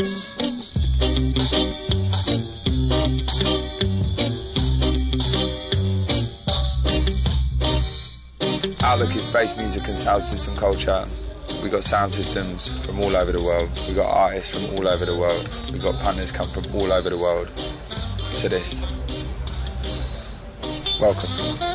Outlook is bass music and sound system culture. We've got sound systems from all over the world. We've got artists from all over the world. We've got partners come from all over the world to this. Welcome.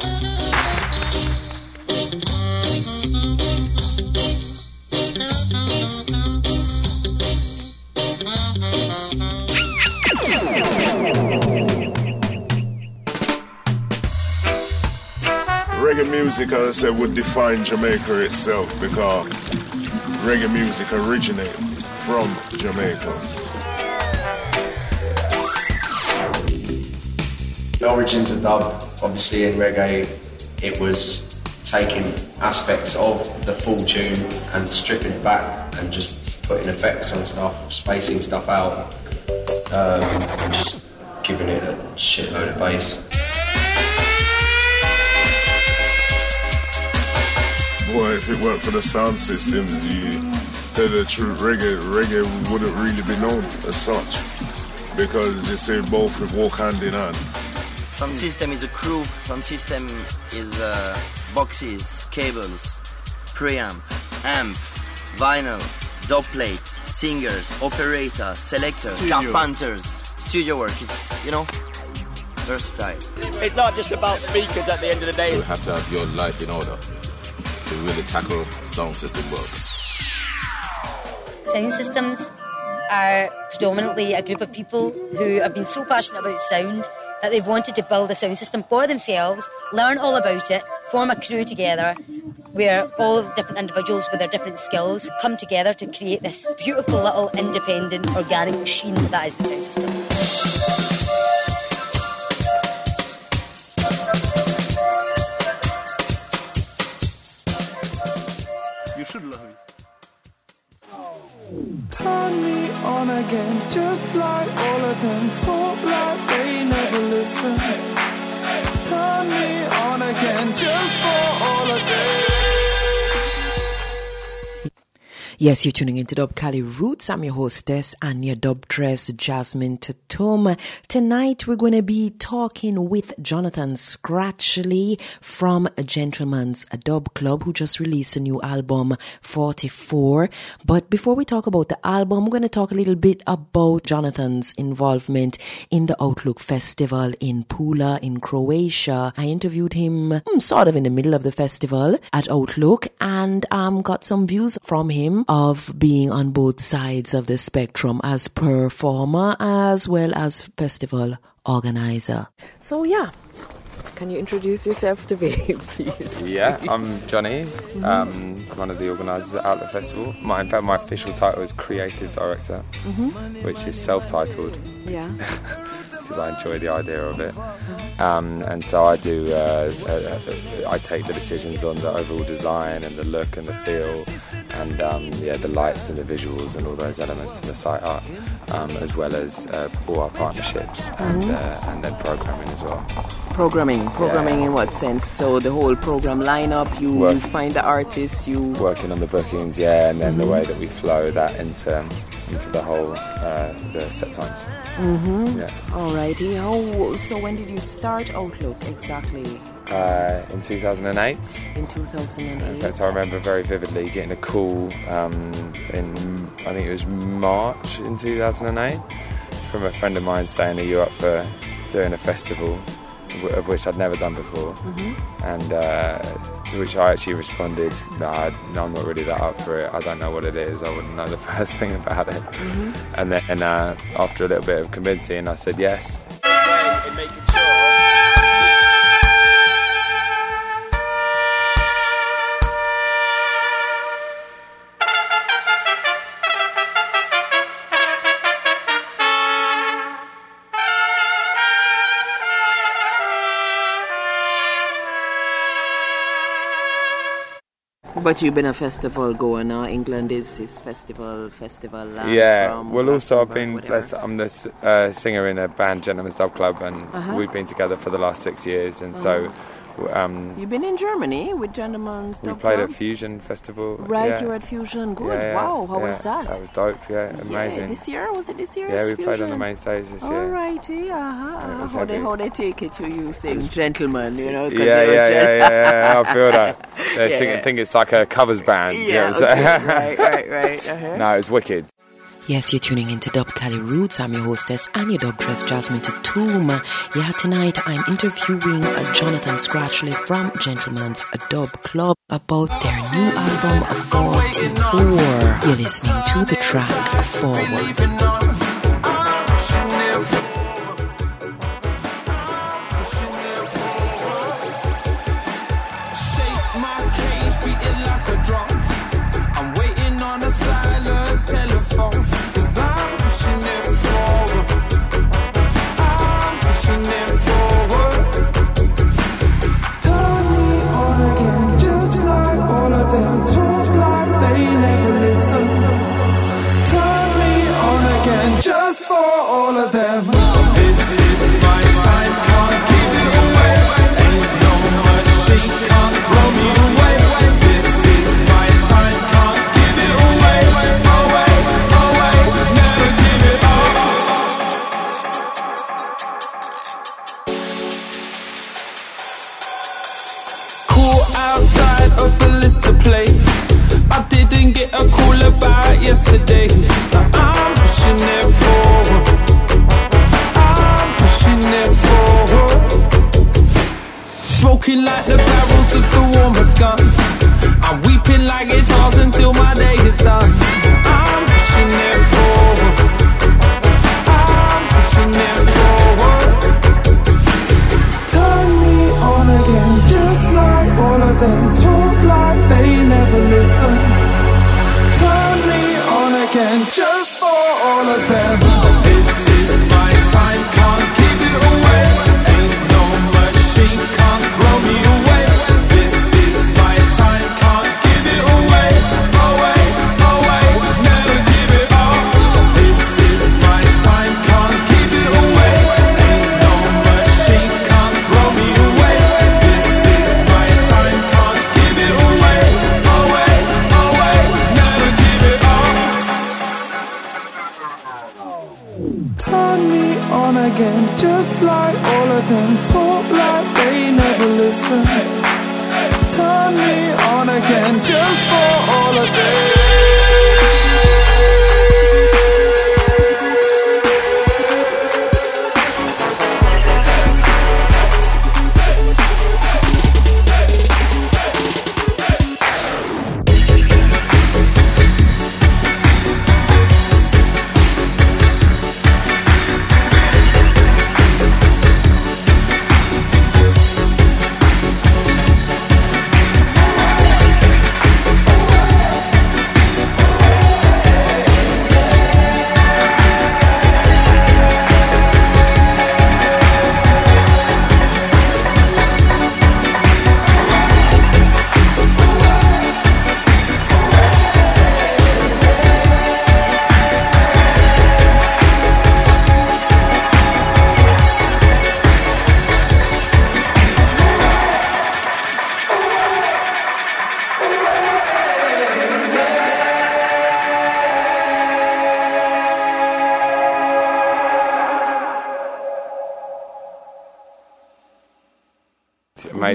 Music, as I said, would define Jamaica itself because reggae music originated from Jamaica. The origins of dub, obviously in reggae, it was taking aspects of the full tune and stripping it back and just putting effects on stuff, spacing stuff out, um, and just giving it a shitload of bass. Boy, if it weren't for the sound system, you tell the truth, reggae, reggae wouldn't really be known as such. Because you say both would walk hand in hand. Sound system is a crew, sound system is uh, boxes, cables, preamp, amp, vinyl, dub plate, singers, operator, selector, Studio. carpenters, studio work. It's, you know, versatile. It's not just about speakers at the end of the day. You have to have your life in order to really tackle sound system work. Sound systems are predominantly a group of people who have been so passionate about sound that they've wanted to build a sound system for themselves, learn all about it, form a crew together where all different individuals with their different skills come together to create this beautiful little independent organic machine that is the sound system. Turn me on again, just like all of them. Talk like they never listen. Turn me on again, just for all of them. Yes, you're tuning into Dub'Kali Roots. I'm your hostess, Anya Dubtress Jasmine Tatum. Tonight we're going to be talking with Jonathan Scratchley from a Gentleman's Dub Club, who just released a new album, 44. But before we talk about the album, we're going to talk a little bit about Jonathan's involvement in the Outlook Festival in Pula in Croatia. I interviewed him mm, sort of in the middle of the festival at Outlook and um, got some views from him of being on both sides of the spectrum as performer as well as festival organizer. So yeah, can you introduce yourself to me, please? Yeah, I'm Johnny. Um, one of the organisers at Outlook Festival. My, in fact, my official title is Creative Director, Mhm. which is self-titled Yeah. because I enjoy the idea of it. Um, and so I do. Uh, uh, uh, I take the decisions on the overall design and the look and the feel, and um, yeah, the lights and the visuals and all those elements in the site art, um, as well as uh, all our partnerships and Mhm. uh, and then programming as well. Programming, programming in what sense? So the whole program lineup, you Work. find the artists, you working on the bookings, yeah, and then the Mhm. way that we flow that into into the whole uh, the set times. Mm-hmm. Yeah. Alrighty. How? So when did you start Outlook exactly? Uh, in 2008. In 2008. In fact, I remember very vividly getting a call um, in I think it was March in 2008 from a friend of mine saying, "Are you up for doing a festival?" W- Of which I'd never done before, Mhm. and uh, to which I actually responded, no, I, "No, I'm not really that up for it. I don't know what it is. I wouldn't know the first thing about it." Mhm. And then uh, after a little bit of convincing, I said yes. But you've been a festival goer now. England is is festival festival. land yeah. Well, also I've been whatever. I'm the uh, singer in a band, Gentleman's Dub Club, and Uh-huh. we've been together for the last six years. And so, Um, You've been in Germany with Gentleman's we played at Fusion Festival. Right, yeah. you were at Fusion. Good. Yeah, yeah, wow, how was that? That was dope. Yeah, amazing. Yeah, this year was it this year? Yeah, we Fusion? played on the main stage this year. All righty, uh-huh. uh-huh. was How they how they take it to you saying gentleman, you know? Yeah, yeah, yeah, yeah, I feel that. They think, think it's like a covers band. you Yeah, know, okay, right, right, right. Uh-huh. no, it's wicked. Yes, you're tuning into Dub'Kali Roots. I'm your hostess and your dub dress Jasmine Tatum. Yeah, tonight I'm interviewing uh, Jonathan Scratchley from Gentleman's Dub Club about their new album 44. You're listening to the track Forward.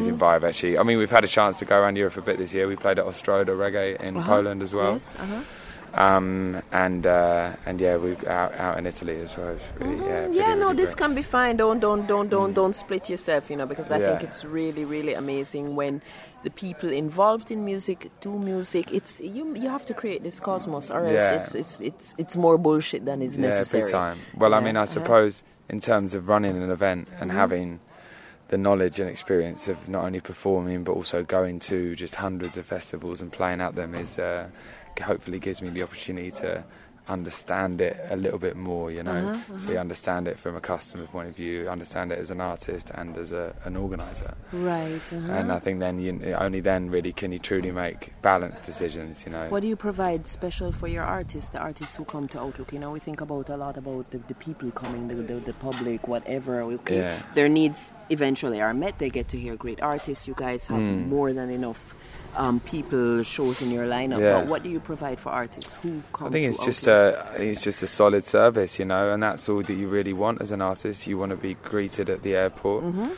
Amazing vibe, actually. I mean, we've had a chance to go around Europe a bit this year. We played at Ostroda Reggae in Uh-huh. Poland as well. Yes, uh-huh. Um, and uh, and yeah, we out out in Italy as well. It's really, yeah, Mm-hmm. Yeah, really, no, really this great. can be fine. Don't, don't, don't, don't, don't split yourself, you know, because I think it's really, really amazing when the people involved in music do music. It's you, you have to create this cosmos, or else Yeah. it's, it's, it's, it's more bullshit than is yeah, necessary. every time. Well, I mean, I suppose in terms of running an event and Mhm. having the knowledge and experience of not only performing but also going to just hundreds of festivals and playing at them is uh, hopefully gives me the opportunity to understand it a little bit more, you know. Uh-huh, So you understand it from a customer point of view, understand it as an artist and as a, an organizer. Right. Uh-huh. And I think then you, only then really can you truly make balanced decisions, you know. What do you provide special for your artists, the artists who come to Outlook? You know, we think about a lot about the, the people coming, the, the, the public, whatever. Okay, Yeah. their needs eventually are met. They get to hear great artists. You guys have Mm. more than enough um, people shows in your lineup. Yeah. But what do you provide for artists who come? I think it's just a I think it's just a solid service, you know, and that's all that you really want as an artist. You want to be greeted at the airport. Mhm.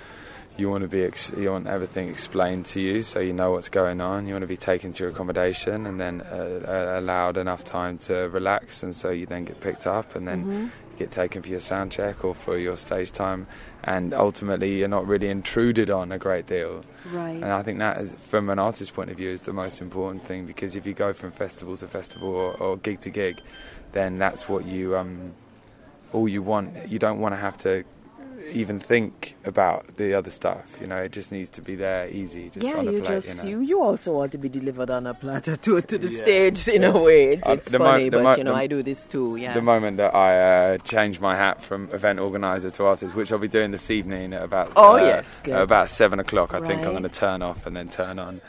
You want to be ex- you want everything explained to you, so you know what's going on. You want to be taken to your accommodation and then uh, uh, allowed enough time to relax, and so you then get picked up and then Mhm. Get taken for your sound check or for your stage time, and ultimately you're not really intruded on a great deal. Right. And I think that, is, from an artist's point of view, is the most important thing because if you go from festival to festival or, or gig to gig, then that's what you um, all you want. You don't want to have to even think about the other stuff. You know, it just needs to be there, easy, just yeah, on a you plate. just you, know? you, you also want to be delivered on a platter to to the Yeah. stage in a way. It's, Uh, it's mo- funny, the but mo- you know I do this too. Yeah. The moment that I uh, change my hat from event organizer to artist, which I'll be doing this evening at about Oh, uh, yes, good. about seven o'clock, I think I'm going to turn off and then turn on.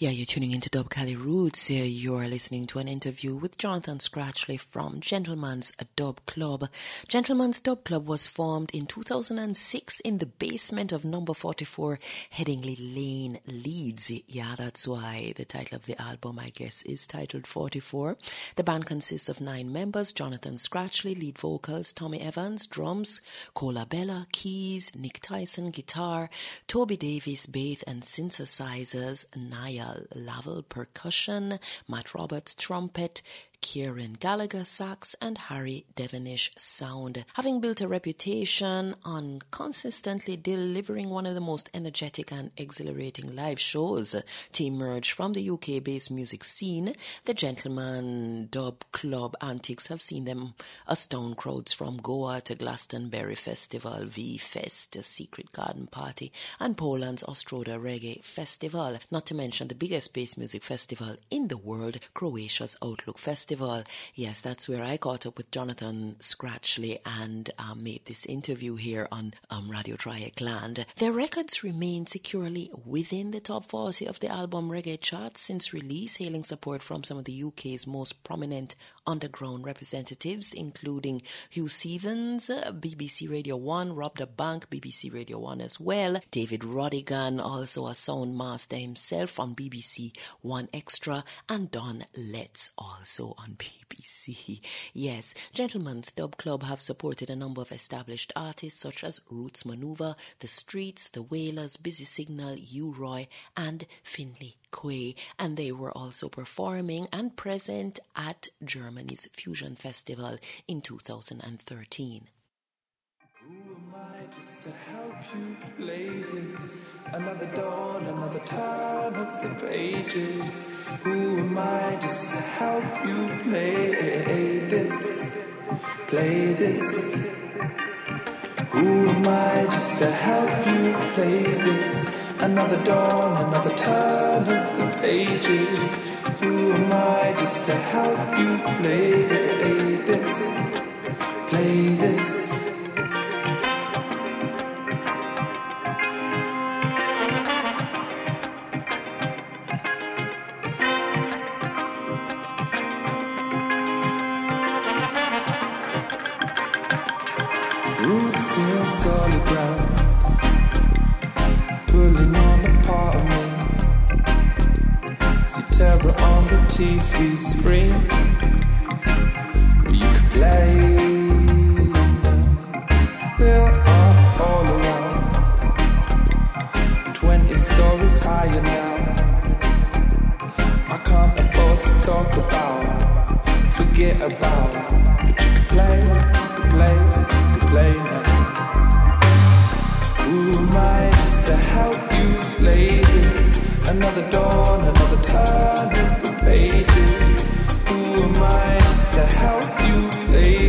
Yeah, you're tuning into Dub'Kali Roots. Here you're listening to an interview with Jonathan Scratchley from Gentleman's Dub Club. Gentleman's Dub Club was formed in 2006 in the basement of number 44 Headingley Lane, Leeds. Yeah, that's why the title of the album, I guess, is titled 44. The band consists of nine members Jonathan Scratchley, lead vocals, Tommy Evans, drums, Cola Bella, keys, Nick Tyson, guitar, Toby Davies, bass and synthesizers, Niall Lavelle, percussion, Matt Roberts, trumpet, Kieran Gallagher sax and Harry Devonish sound. Having built a reputation on consistently delivering one of the most energetic and exhilarating live shows to emerge from the UK based music scene, the Gentleman Dub Club antics have seen them astound crowds from Goa to Glastonbury Festival, V Fest, Secret Garden Party, and Poland's Ostroda Reggae Festival, not to mention the biggest bass music festival in the world, Croatia's Outlook Festival. Yes, that's where I caught up with Jonathan Scratchley and um, made this interview here on um, Radio Dreieckland. Their records remain securely within the top 40 of the album reggae charts since release, hailing support from some of the UK's most prominent underground representatives, including Huw Stephens, BBC Radio 1, Rob da Bank, BBC Radio 1 as well, David Rodigan, also a sound master himself on BBC One Extra, and Don Letts also on BBC. Yes, Gentlemen's Dub Club have supported a number of established artists such as Roots Manuva, The Streets, The Wailers, Busy Signal, U Roy, and Finley Quaye, and they were also performing and present at Germany's Fusion Festival in 2013. Who am I just to help you play this. Another dawn, another turn of the pages. Who am I just to help you play this? Play this. Who am I just to help you play this? Another dawn, another turn of the pages. Who am I just to help you play this? Play this. Roots in solid ground, Terror on the TV screen, you can play. Built up all around, twenty stories higher now. I can't afford to talk about, forget about, but you can play, you can play, you can play now. Who am I just to help you play? Another dawn, another turn of the pages. Who am I just to help you play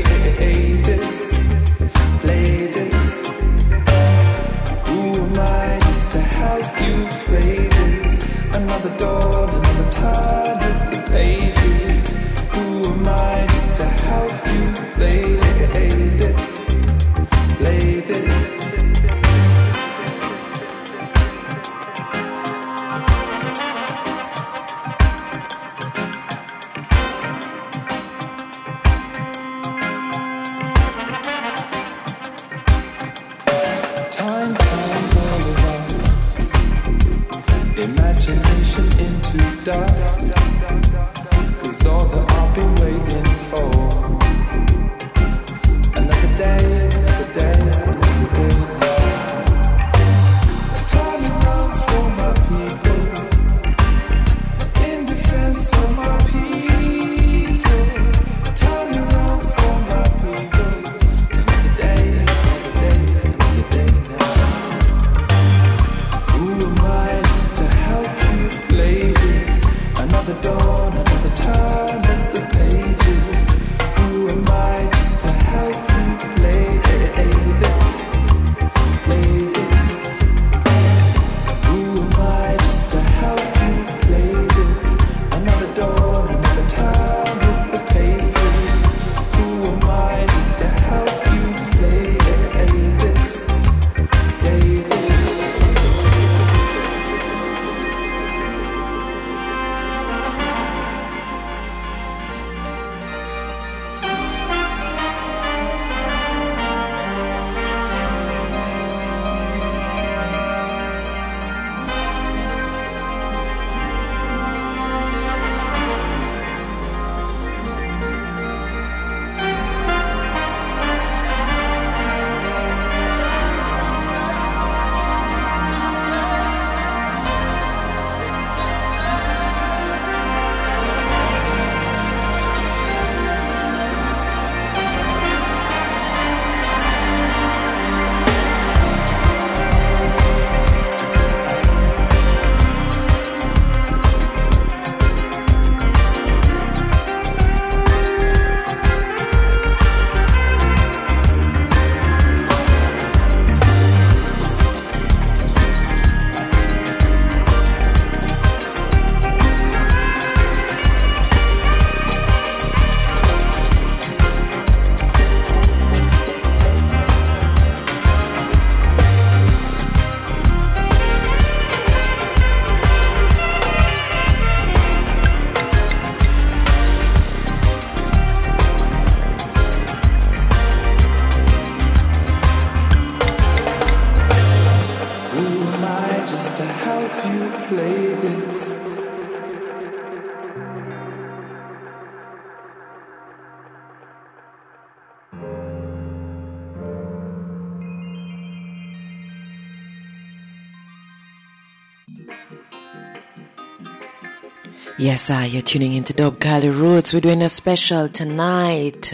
Yes, sir, you're tuning into Dub Cali Roots. We're doing a special tonight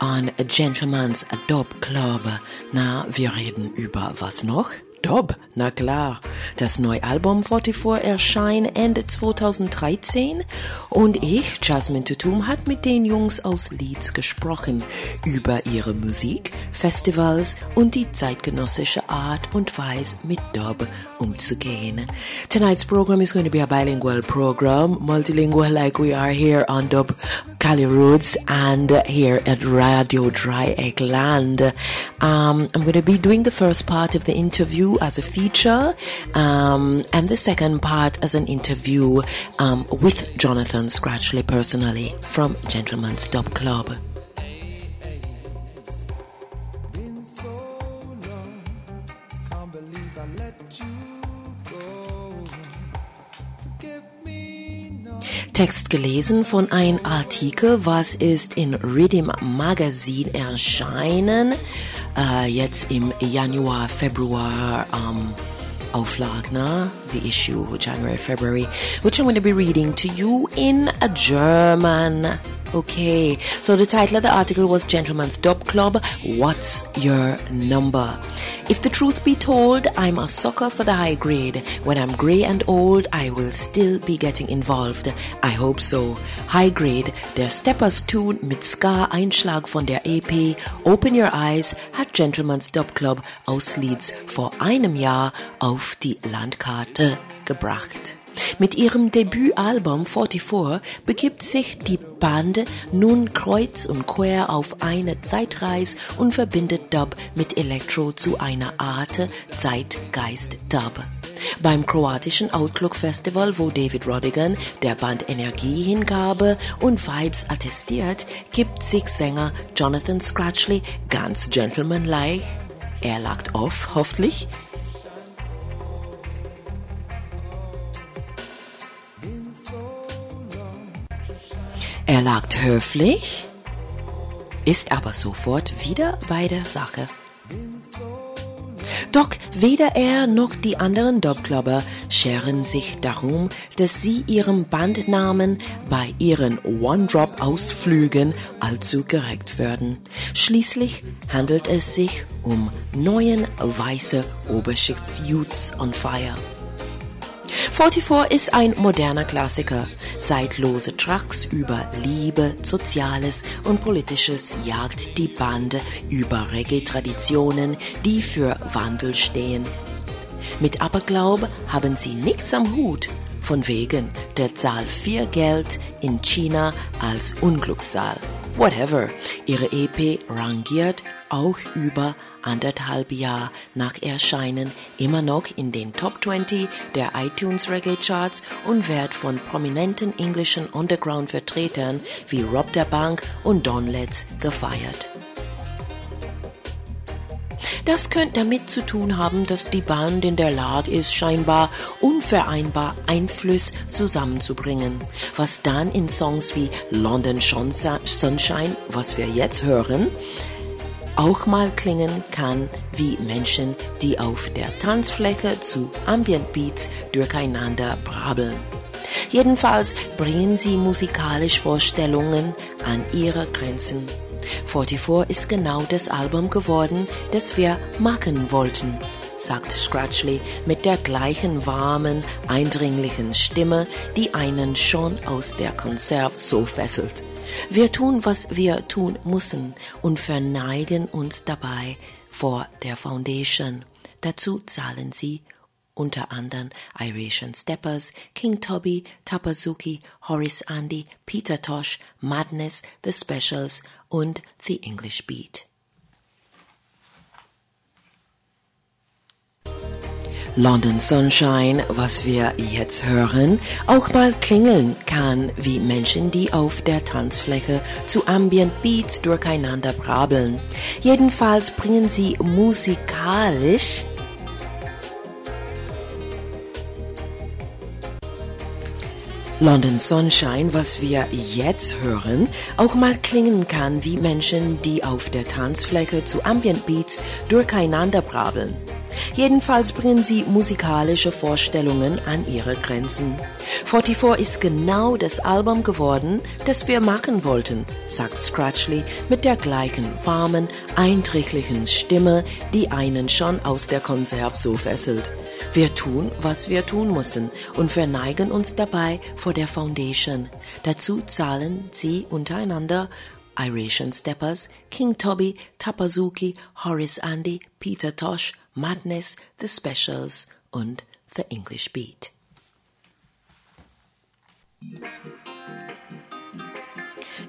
on a Gentleman's Dub Club. Na, wir reden über was noch? Dub, na klar. Das neue Album 44 erscheint Ende 2013 und ich, Jasmine Tutum, hat mit den Jungs aus Leeds gesprochen über ihre Musik, Festivals und die zeitgenössische Art und Weise mit Dub Tonight's program is going to be a bilingual program, multilingual like we are here on Dub Cali Roots and here at Radio Dreieckland. Um, I'm going to be doing the first part of the interview as a feature um, and the second part as an interview um, with Jonathan Scratchley personally from Gentleman's Dub Club. Text gelesen von einem Artikel, was ist in Rhythm Magazine erschienen, äh, jetzt im Januar, Februar, ähm, Auflag, ne? The issue, January, February, which I'm going to be reading to you in German. Okay, so the title of the article was Gentleman's Dub Club. What's your number? If the truth be told, I'm a sucker for the high grade. When I'm grey and old, I will still be getting involved. I hope so. High grade, der Steppers Tune mit Ska-Einschlag von der EP Open Your Eyes hat Gentleman's Dub Club aus Leeds vor einem Jahr auf die Landkarte gebracht. Mit ihrem Debütalbum 44 begibt sich die Band nun kreuz und quer auf eine Zeitreise und verbindet Dub mit Elektro zu einer Art Zeitgeist-Dub. Beim kroatischen Outlook Festival, wo David Rodigan der Band Energie hingabe und Vibes attestiert, gibt sich Sänger Jonathan Scratchley ganz gentlemanlike. Er lagt auf, hoffentlich, lagt höflich, ist aber sofort wieder bei der Sache. Doch weder er noch die anderen Dogclubber scheren sich darum, dass sie ihrem Bandnamen bei ihren One-Drop-Ausflügen allzu gerecht werden. Schließlich handelt es sich um neuen weiße Oberschichts-Youths on Fire. 44 ist ein moderner Klassiker. Zeitlose Tracks über Liebe, Soziales und Politisches jagt die Bande über Reggae-Traditionen, die für Wandel stehen. Mit Aberglaube haben sie nichts am Hut, von wegen der Zahl 4 Geld in China als Unglückszahl. Whatever, ihre EP rangiert auch über anderthalb Jahr nach Erscheinen immer noch in den Top 20 der iTunes Reggae Charts und wird von prominenten englischen Underground-Vertretern wie Rob der Bank und Don Letts gefeiert. Das könnte damit zu tun haben, dass die Band in der Lage ist, scheinbar unvereinbar Einfluss zusammenzubringen, was dann in Songs wie London Sunshine, was wir jetzt hören, auch mal klingen kann wie Menschen, die auf der Tanzfläche zu Ambient Beats durcheinander brabbeln. Jedenfalls bringen sie musikalisch Vorstellungen an ihre Grenzen. 44 ist genau das Album geworden, das wir machen wollten, sagt Scratchley mit der gleichen warmen, eindringlichen Stimme, die einen schon aus der Konserve so fesselt. Wir tun, was wir tun müssen und verneigen uns dabei vor der Foundation. Dazu zahlen sie unter anderem Iratian Steppers, King Toby, Tapazuki, Horace Andy, Peter Tosh, Madness, The Specials und The English Beat. London Sunshine, was wir jetzt hören, auch mal klingeln kann wie Menschen, die auf der Tanzfläche zu Ambient Beats durcheinander brabbeln. Jedenfalls bringen sie musikalisch London Sunshine, was wir jetzt hören, auch mal klingen kann wie Menschen, die auf der Tanzfläche zu Ambient Beats durcheinander brabbeln. Jedenfalls bringen sie musikalische Vorstellungen an ihre Grenzen. 44 ist genau das Album geworden, das wir machen wollten, sagt Scratchley mit der gleichen warmen, einträglichen Stimme, die einen schon aus der Konserve so fesselt. Wir tun, was wir tun müssen und verneigen uns dabei vor der Foundation. Dazu zahlen sie untereinander Iratian Steppers, King Toby, Tapazuki, Horace Andy, Peter Tosh, Madness, The Specials und The English Beat.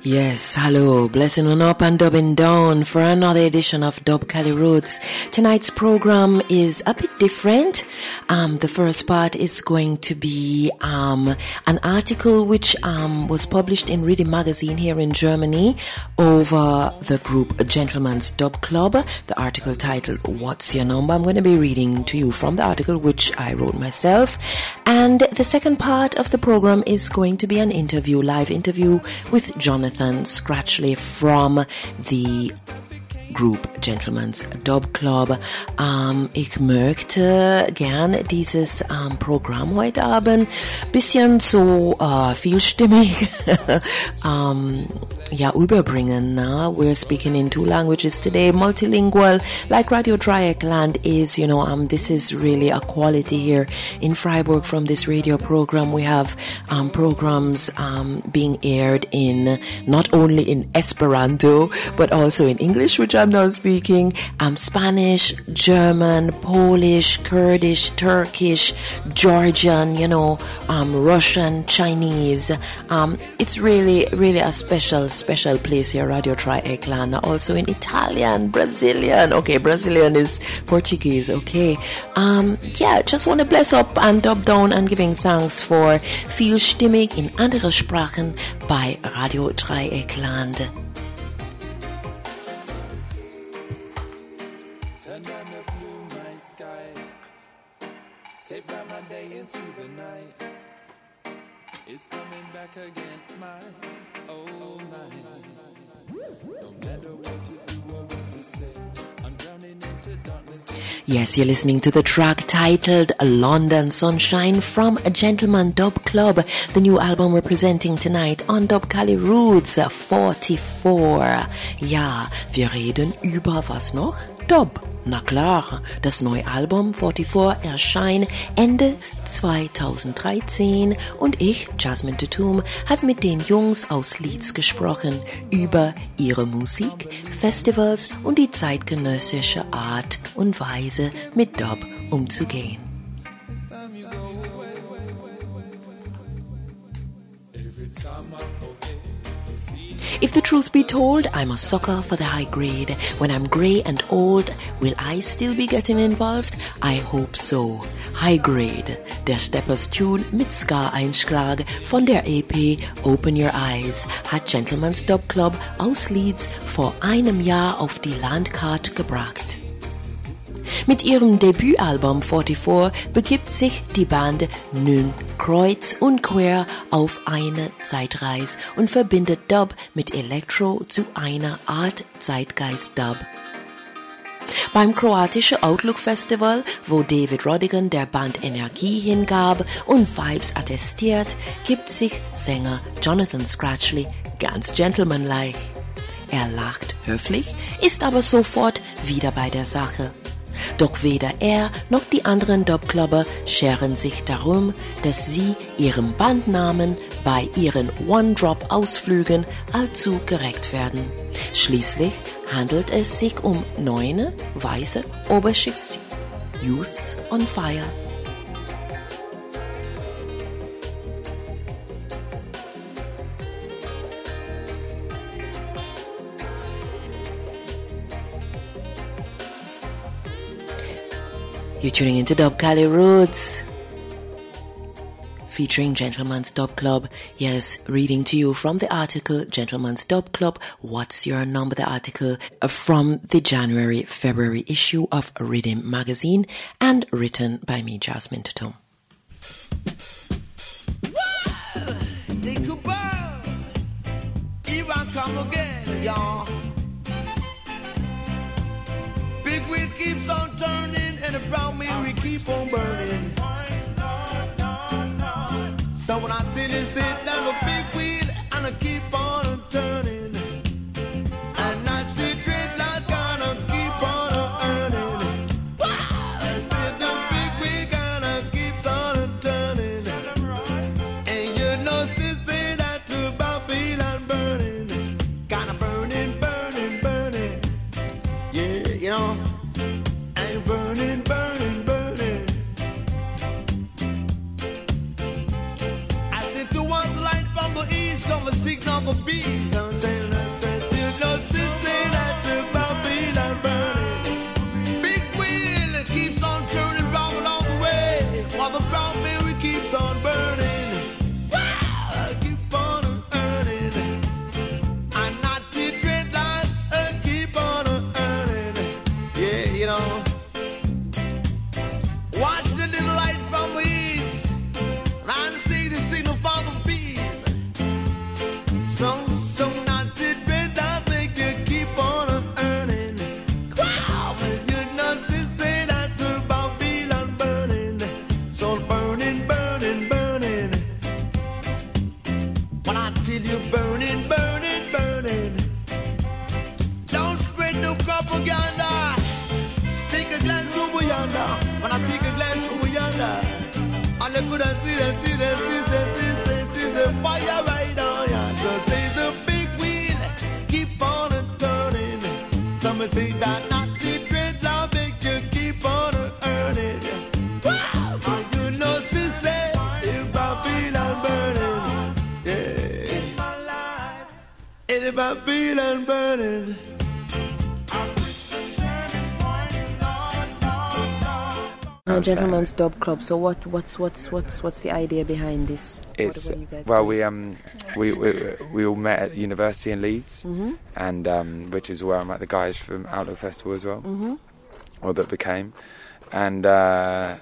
Yes, hello, blessing on up and dubbing down for another edition of Dub'Kali Roots. Tonight's program is a bit different. Um, the first part is going to be um, an article which um, was published in Riddim Magazine here in Germany over the group Gentleman's Dub Club. The article titled "What's Your Number?" I'm going to be reading to you from the article which I wrote myself, and the second part of the program is going to be an interview, live interview with Jonathan. Jonathan Scratchley from the Group Gentleman's Dub Club. Ähm, ich möchte gern dieses ähm, Programm heute Abend bisschen so äh, vielstimmig ähm, ja überbringen. Na? We're speaking in two languages today, multilingual, like Radio Dreieckland is. You know, um, this is really a quality here in Freiburg from this radio program. We have um, programs um, being aired in not only in Esperanto but also in English, which I'm now speaking, um, Spanish, German, Polish, Kurdish, Turkish, Georgian. You know, um, Russian, Chinese. Um, it's really, really a special special place here, Radio Dreieckland. Also in Italian, Brazilian. Okay, Brazilian is Portuguese. Okay. Um, yeah, just want to bless up and dub down and giving thanks for viel stimmig in andere Sprachen bei Radio Dreieckland. Take back my day into the night. It's coming back again, Yes, you're listening to the track titled London Sunshine from a Gentleman Dub Club, the new album we're presenting tonight on Dub'Kali Roots uh, 44. Ja, wir reden über was noch? Dub. Na klar, das neue Album 44 erscheint Ende 2013 und ich, Jasmine Tatum, hat mit den Jungs aus Leeds gesprochen über ihre Musik, Festivals und die zeitgenössische Art und Weise mit Dub umzugehen. If the truth be told, I'm a sucker for the high grade. When I'm grey and old, will I still be getting involved? I hope so. High Grade, der Steppers Tune mit Ska-Einschlag von der EP Open Your Eyes hat Gentleman's Dub Club aus Leeds vor einem Jahr auf die Landkarte gebracht. Mit ihrem Debütalbum 44 begibt sich die Band nun kreuz und quer auf eine Zeitreise und verbindet Dub mit Electro zu einer Art Zeitgeist-Dub. Beim kroatischen Outlook Festival, wo David Rodigan der Band Energie hingab und Vibes attestiert, gibt sich Sänger Jonathan Scratchley ganz gentlemanlike. Er lacht höflich, ist aber sofort wieder bei der Sache. Doch weder er noch die anderen Dubclubber scheren sich darum, dass sie ihrem Bandnamen bei ihren One-Drop-Ausflügen allzu gerecht werden. Schließlich handelt es sich um neune weiße Oberschichts Youths on Fire. You're tuning into Dub'Kali Roots. Featuring Gentleman's Dub Club. Yes, reading to you from the article Gentleman's Dub Club. What's your number? The article uh, from the January February issue of Riddim magazine and written by me, Jasmine Tatum. Big wheel keeps on turning, and the brown we keep on burning. So when I tell you sit down the big wheel, and I keep on Now, Gentleman's Dub Club. So, what, what's, what's, what's, what's the idea behind this? It's what, what you guys well, doing? we um we, we we all met at university in Leeds, Mhm. and um, which is where I met the guys from Outlook Festival as well, Mhm. or that became, and uh,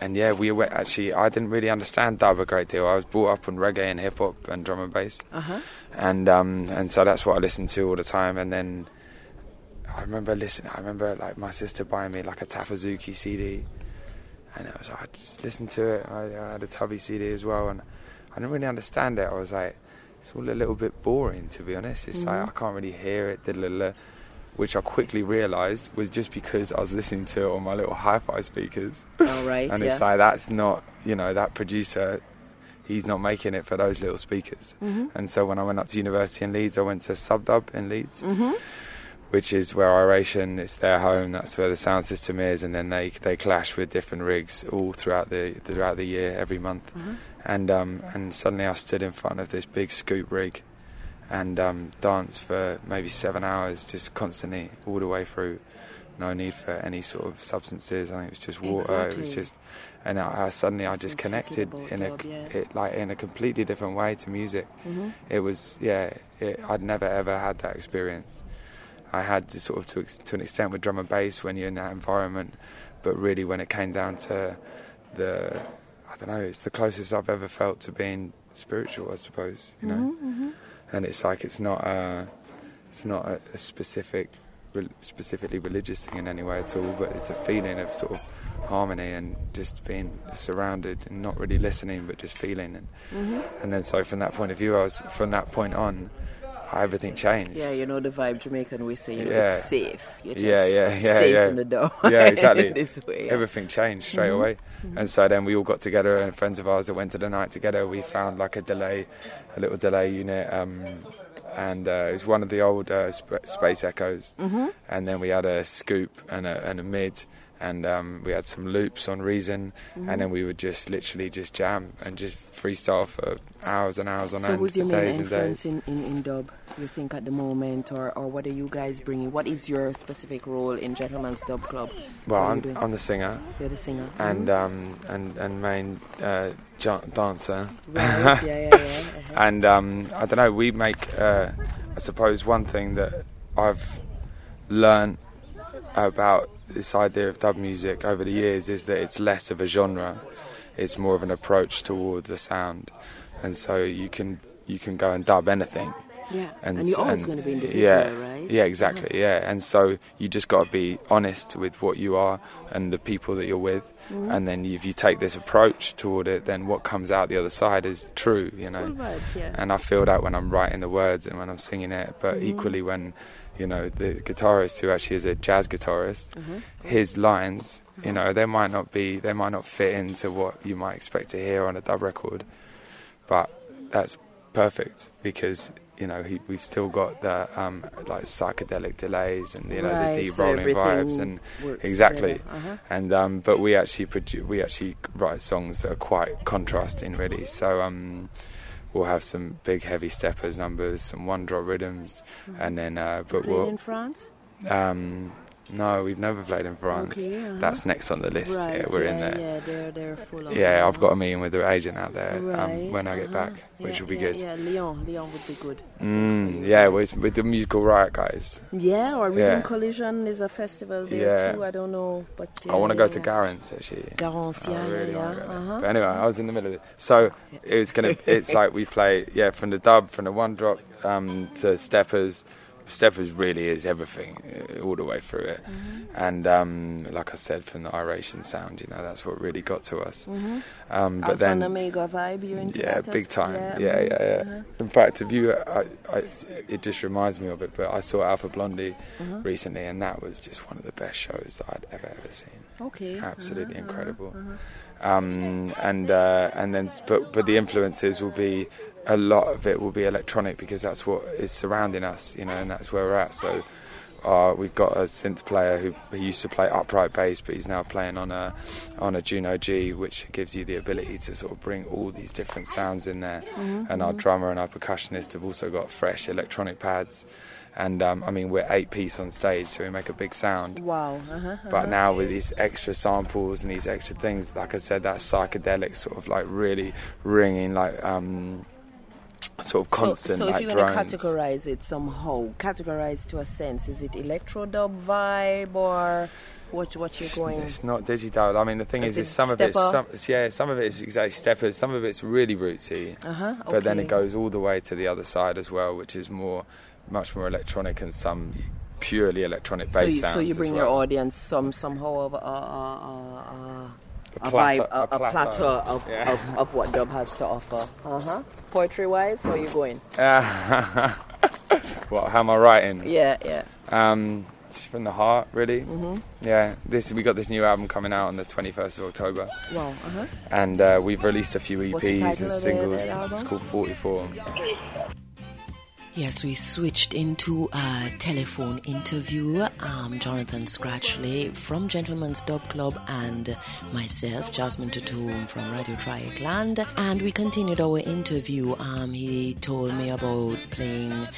and yeah, we were actually. I didn't really understand dub a great deal. I was brought up on reggae and hip hop and drum and bass, Uh-huh. and um, and so that's what I listened to all the time. And then I remember listening. I remember like my sister buying me like a Tappa Zukie CD, and was I just listened to it. I, I had a Tubby CD as well, and I didn't really understand it. I was like, it's all a little bit boring to be honest. It's Mhm. like I can't really hear it. da-da-da-da," Which I quickly realised was just because I was listening to it on my little hi-fi speakers. All right, and it's like that's not, you know, that producer. He's not making it for those little speakers. Mhm. And so when I went up to university in Leeds, I went to Subdub in Leeds Mhm. Which is where Iration it's their home. That's where the sound system is, and then they they clash with different rigs all throughout the throughout the year, every month. Mhm. And um, and suddenly I stood in front of this big scoop rig, and um, danced for maybe seven hours, just constantly all the way through. No need for any sort of substances. I think it was just water. It was just, and I, I suddenly I just connected in a dub, yeah. it, like in a completely different way to music. Mhm. It was yeah. It, I'd never ever had that experience. I had to sort of to, to an extent with drum and bass when you're in that environment, but really when it came down to the, I don't know, it's the closest I've ever felt to being spiritual, I suppose. You know, Mhm, mhm. and it's like it's not a, it's not a, a specific, re- specifically religious thing in any way at all, but it's a feeling of sort of harmony and just being surrounded and not really listening, but just feeling. And Mhm. and then so from that point of view, I was from that point on, everything changed. Yeah, you know the vibe Jamaican we say, you know, Yeah. it's safe. You're just yeah, yeah, yeah, safe yeah. in the door. Yeah, exactly. this way. yeah. Everything changed straight Mhm. away. Mhm. And so then we all got together, and friends of ours that went to the night together, we found like a delay, a little delay unit, um, and uh, it was one of the old uh, sp- Space Echoes. Mhm. And then we had a scoop and a, and a mid, and um, we had some loops on Reason, Mhm. and then we would just literally just jam and just freestyle for hours and hours on So end, who's your main influence in, in, in dub, you think, at the moment? Or, or what are you guys bringing? What is your specific role in Gentleman's Dub Club? Well, What are you I'm. I'm the singer. You're the singer. And Mhm. um, and and main uh, dancer. Right, yeah, yeah, yeah, uh-huh. and um, I don't know. We make, uh, I suppose, one thing that I've learned about this idea of dub music over the years is that it's less of a genre. It's more of an approach towards a sound, and so you can you can go and dub anything. Yeah, and you're always gonna be individual, yeah, right? Yeah, exactly. Yeah, and so you just got to be honest with what you are and the people that you're with, Mhm. and then if you take this approach toward it, then what comes out the other side is true. You know, vibes, yeah. and I feel that when I'm writing the words and when I'm singing it, but Mhm. equally when you know the guitarist who actually is a jazz guitarist, Mhm. his lines, you know, they might not be, they might not fit into what you might expect to hear on a dub record, but that's perfect because you know he, we've still got the um, like psychedelic delays and you know Right, the deep so rolling vibes and exactly uh-huh. and um, but we actually produ- we actually write songs that are quite contrasting really so um, we'll have some big heavy steppers numbers some one drop rhythms and then uh, but we'll in France? um, no, we've never played in France. Okay, uh-huh. That's next on the list. Right, yeah, we're in there. Yeah, they're, they're full Yeah, I've got a meeting with the agent out there Right, um, when I get uh-huh. back, which Yeah, will be yeah, good. Yeah, Leon, Leon would be good. Mm, yeah, with, with the musical riot guys. Yeah, or Rhythm Yeah. Collision is a festival there Yeah. too. I don't know, but I want to go yeah, to yeah. Garance actually. Garance, yeah, yeah, really yeah, go uh-huh. But anyway, I was in the middle of it. So it's gonna. It's like we play. Yeah, from the dub, from the one drop um, to steppers. Steppers really is everything, uh, all the way through it. Mm-hmm. And um, like I said, from the Iration sound, you know, that's what really got to us. Mhm. Um, but Alpha then Omega vibe, you into yeah, that big time. yeah, Yeah, yeah, mhm, yeah. uh-huh. In fact, if you, I, I, it just reminds me of it. But I saw Alpha Blondy Mhm. recently, and that was just one of the best shows that I'd ever ever seen. Okay. Absolutely uh-huh, incredible. Um, and uh, and then, but but the influences will be a lot of it will be electronic because that's what is surrounding us, you know, and that's where we're at. So. Uh, we've got a synth player who he used to play upright bass, but he's now playing on a on a Juno G, which gives you the ability to sort of bring all these different sounds in there. Mhm, And our drummer and our percussionist have also got fresh electronic pads. And um, I mean, we're eight piece on stage, so we make a big sound. Wow. Uh-huh, But uh-huh. now with these extra samples and these extra things, like I said, that psychedelic sort of like really ringing, like um, sort of constant So, so like if you're going to categorize it somehow, categorize to a sense, is it electro dub vibe or What what you're going? It's not digital. I mean, the thing Is is, is some of it's some, yeah, some of it is exactly steppers. Some of it's really rootsy, Uh-huh, but then it goes all the way to the other side as well, which is more, much more electronic and some purely electronic bass So you, sounds. so you bring well. your audience some somehow of a, a, a, A a, vibe, a, a a plateau plateau. of, Yeah. of, of what dub has to offer. Uh huh. Poetry wise, how are you going? what? How am I writing? Yeah, yeah. Um, from the heart, really. Mhm. Yeah. This we got this new album coming out on the 21st of October. Wow. Uh huh. and uh, we've released a few EPs What's the title and singles. It's called 44. Yes, we switched into a telephone interview. Um, Jonathan Scratchley from Gentleman's Dub Club and myself, Jasmine Tutum from Radio Dreieckland. And we continued our interview. Um, he told me about playing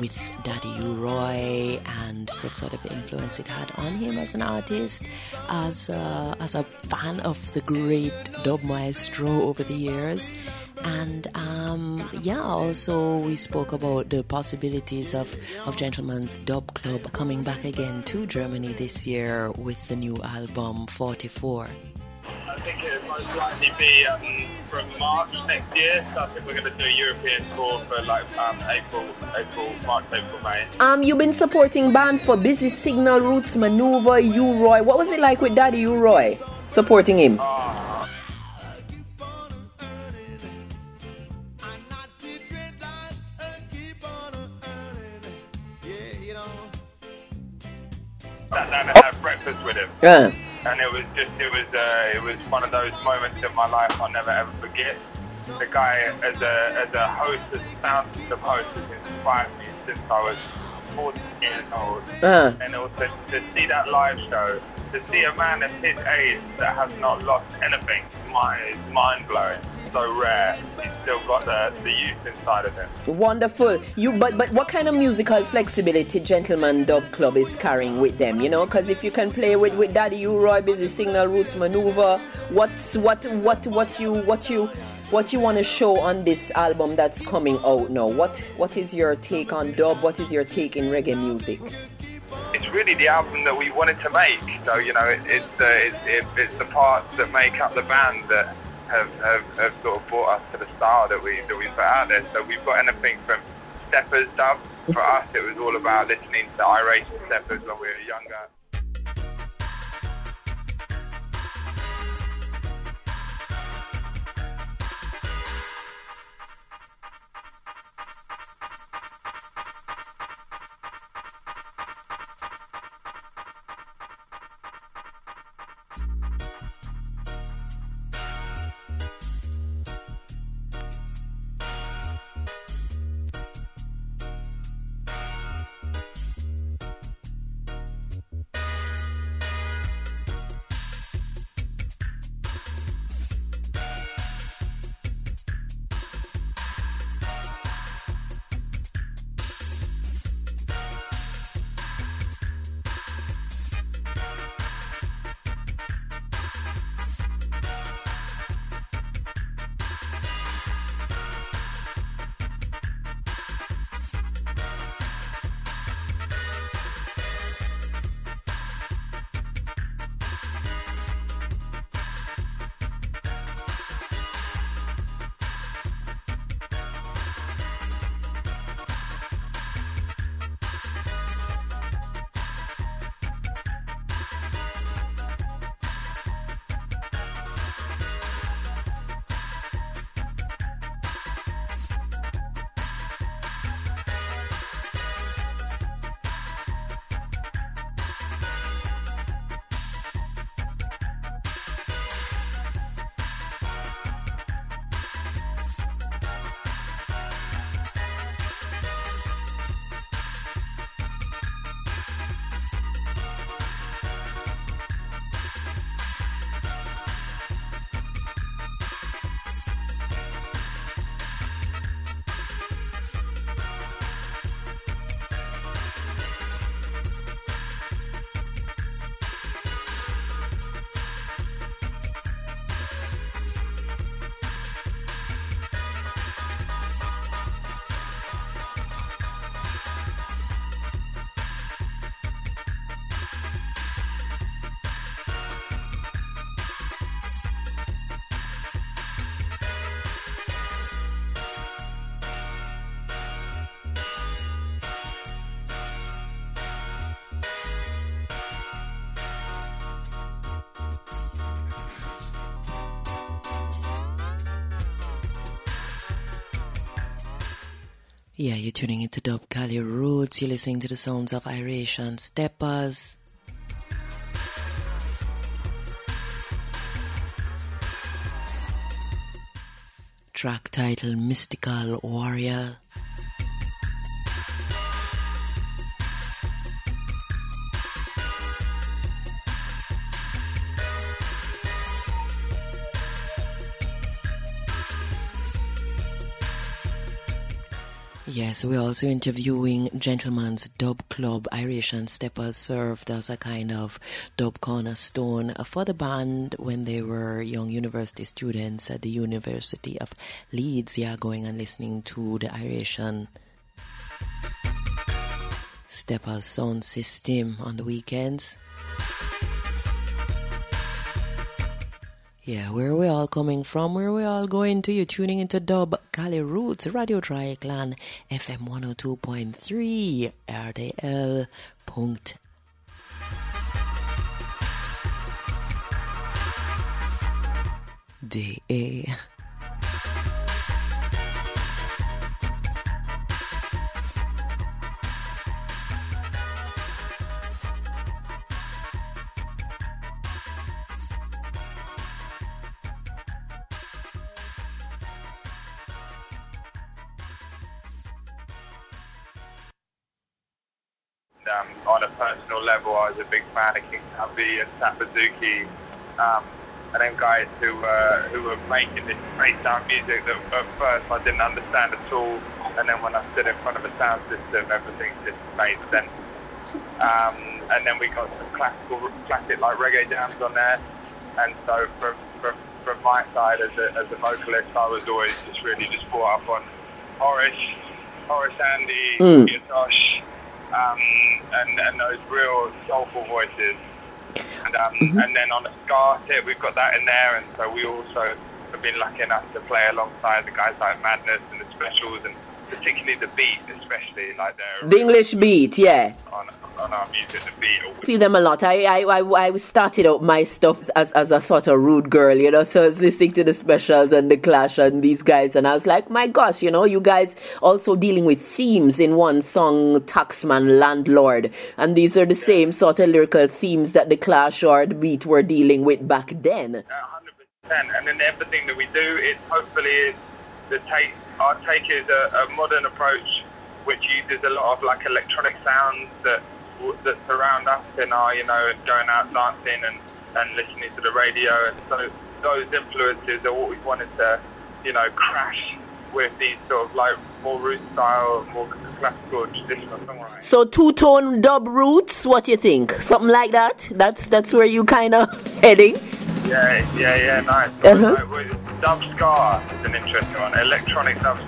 with Daddy Roy and what sort of influence it had on him as an artist, as a, as a fan of the great dub maestro over the years. And um, yeah, also we spoke about the possibilities of, of Gentleman's Dub Club coming back again to Germany this year with the new album 44. I think it would most likely be um, from March next year. So I think we're going to do a European tour for like um, April, April, March, April, May. Um, you've been supporting band for Busy Signal, Roots Manuva, U Roy. What was it like with Daddy U Roy? Supporting him? Sat down and had breakfast with him. Yeah. And it was just it was uh, it was one of those moments in my life I'll never ever forget. The guy as a as a host, as a sound system host, has inspired me since I was 14 years old. Uh. And also to see that live show, to see a man of his age that has not lost anything, is mind blowing. So rare. He's still got the the youth inside of him. Wonderful. You, but but what kind of musical flexibility Gentleman Dub Club is carrying with them? You know, because if you can play with with Daddy U Roy, Busy Signal, Roots Manuva, what's what what what you what you what you want to show on this album that's coming out now? What what is your take on dub? What is your take in reggae music? it's really the album that we wanted to make. So you know, it, it's the it's, it, it's the parts that make up the band that have, have, have sort of brought us to the style that we that we put out there. So we've got anything from steppers dub. For us, it was all about listening to Iration Steppas when we were younger. Yeah, you're tuning into Dub'Kali Roots. You're listening to the sounds of Iration Steppas. Track title Mystical Warrior. Yes, we're also interviewing Gentleman's Dub Club. Iration Steppas served as a kind of dub cornerstone for the band when they were young university students at the University of Leeds. Yeah, going and listening to the Iration Steppas sound system on the weekends. Yeah, where are we all coming from? Where are we all going to? You're tuning into Dub Cali Roots, Radio Dreieckland, FM 102.3, RDL. Punkt. DE. Level, I was a big fan of King Tubby and Tappa Zukie, um, and then guys who uh, who were making this great sound music that at first I didn't understand at all, and then when I stood in front of a sound system, everything just made sense. Um, and then we got some classical, classic like reggae jams on there, and so from from from my side as a as a vocalist, I was always just really just brought up on Horace, Horace Andy, Mm. Yatosh, um, and, and those real soulful voices. And, um, Mm-hmm. and then on the tip, we've got that in there, and so we also have been lucky enough to play alongside the guys like Madness and the Specials, and particularly the beat, especially like their The English beat, yeah. on, on our music, the beat. feel them a lot. I, I, I, I started out my stuff as, as a sort of rude girl, you know, so I was listening to the specials and the clash and these guys, and I was like, my gosh, you know, you guys also dealing with themes in one song, Taxman, Landlord, and these are the same sort of lyrical themes that the clash or the beat were dealing with back then. And, and then everything that we do is hopefully is the take. Our take is a, a modern approach, which uses a lot of like electronic sounds that that surround us in our, you know, and going out dancing and, and listening to the radio. And so those influences are what we wanted to, you know, crash with these sort of like more root style, more classical, traditional songwriting. So two tone dub roots, what do you think? Something like that? That's that's where you kind of heading. Yeah, yeah, yeah, nice. Uh-huh. Like, dub ska is an interesting one. Electronic dub.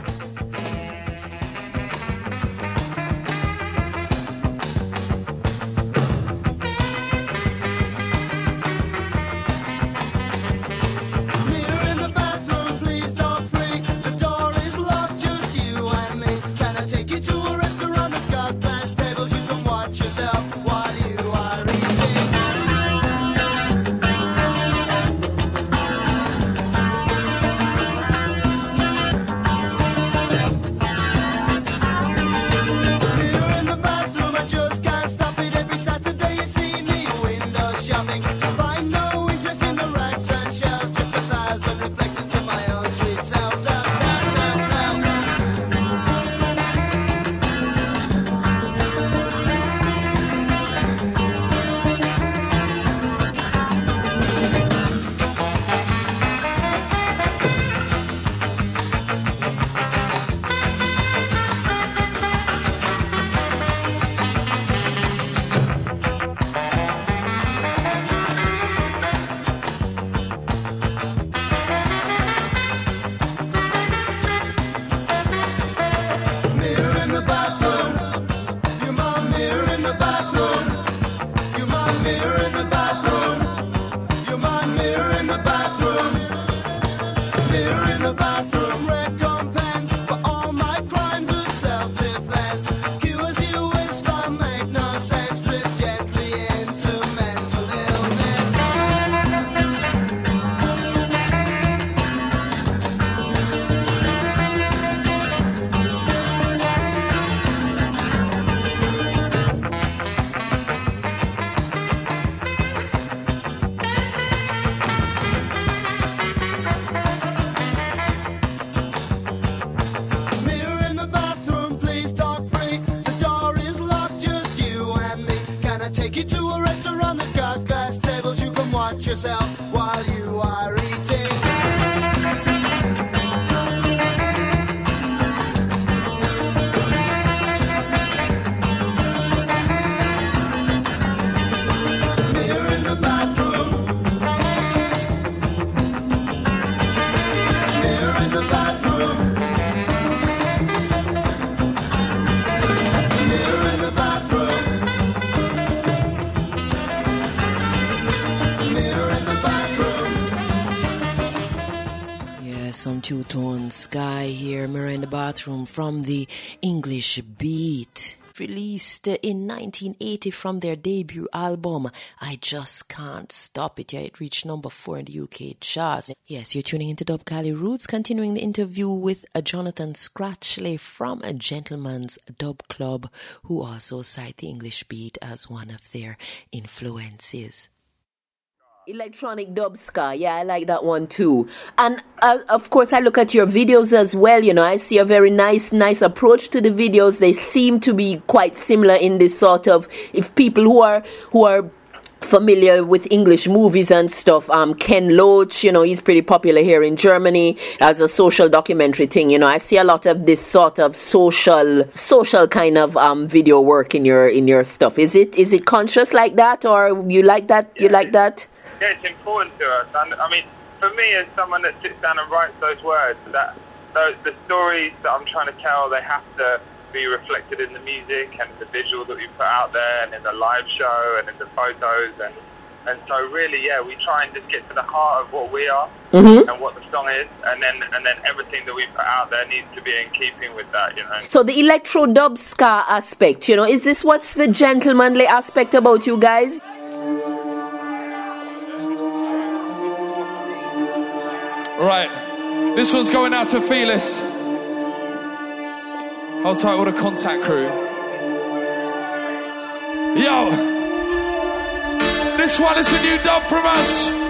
Bathroom from the English Beat. Released in 1980 from their debut album, I Just Can't Stop It. Yeah, it reached number four in the UK charts. Yes, you're tuning into Dub'Kali Roots, continuing the interview with Jonathan Scratchley from a Gentleman's Dub Club, who also cite the English Beat as one of their influences. Electronic dub ska, yeah, I like that one too. And uh, of course, I look at your videos as well. You know, I see a very nice, nice approach to the videos. They seem to be quite similar in this sort of. If people who are who are familiar with English movies and stuff, um, Ken Loach, you know, he's pretty popular here in Germany as a social documentary thing. You know, I see a lot of this sort of social, social kind of um video work in your in your stuff. Is it is it conscious like that, or you like that? You like that? Yeah, it's important to us. And I mean, for me, as someone that sits down and writes those words, that those, the stories that I'm trying to tell, they have to be reflected in the music and the visual that we put out there, and in the live show, and in the photos, and and so really, yeah, we try and just get to the heart of what we are Mhm. and what the song is, and then and then everything that we put out there needs to be in keeping with that, you know. So the electro dub ska aspect, you know, is this what's the gentlemanly aspect about you guys? Right, this one's going out to Felis. Hold tight, all the contact crew. Yo, this one is a new dub from us.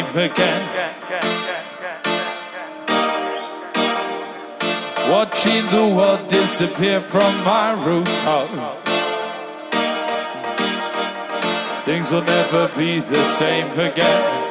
again. Watching the world disappear from my rooftop. Things will never be the same again.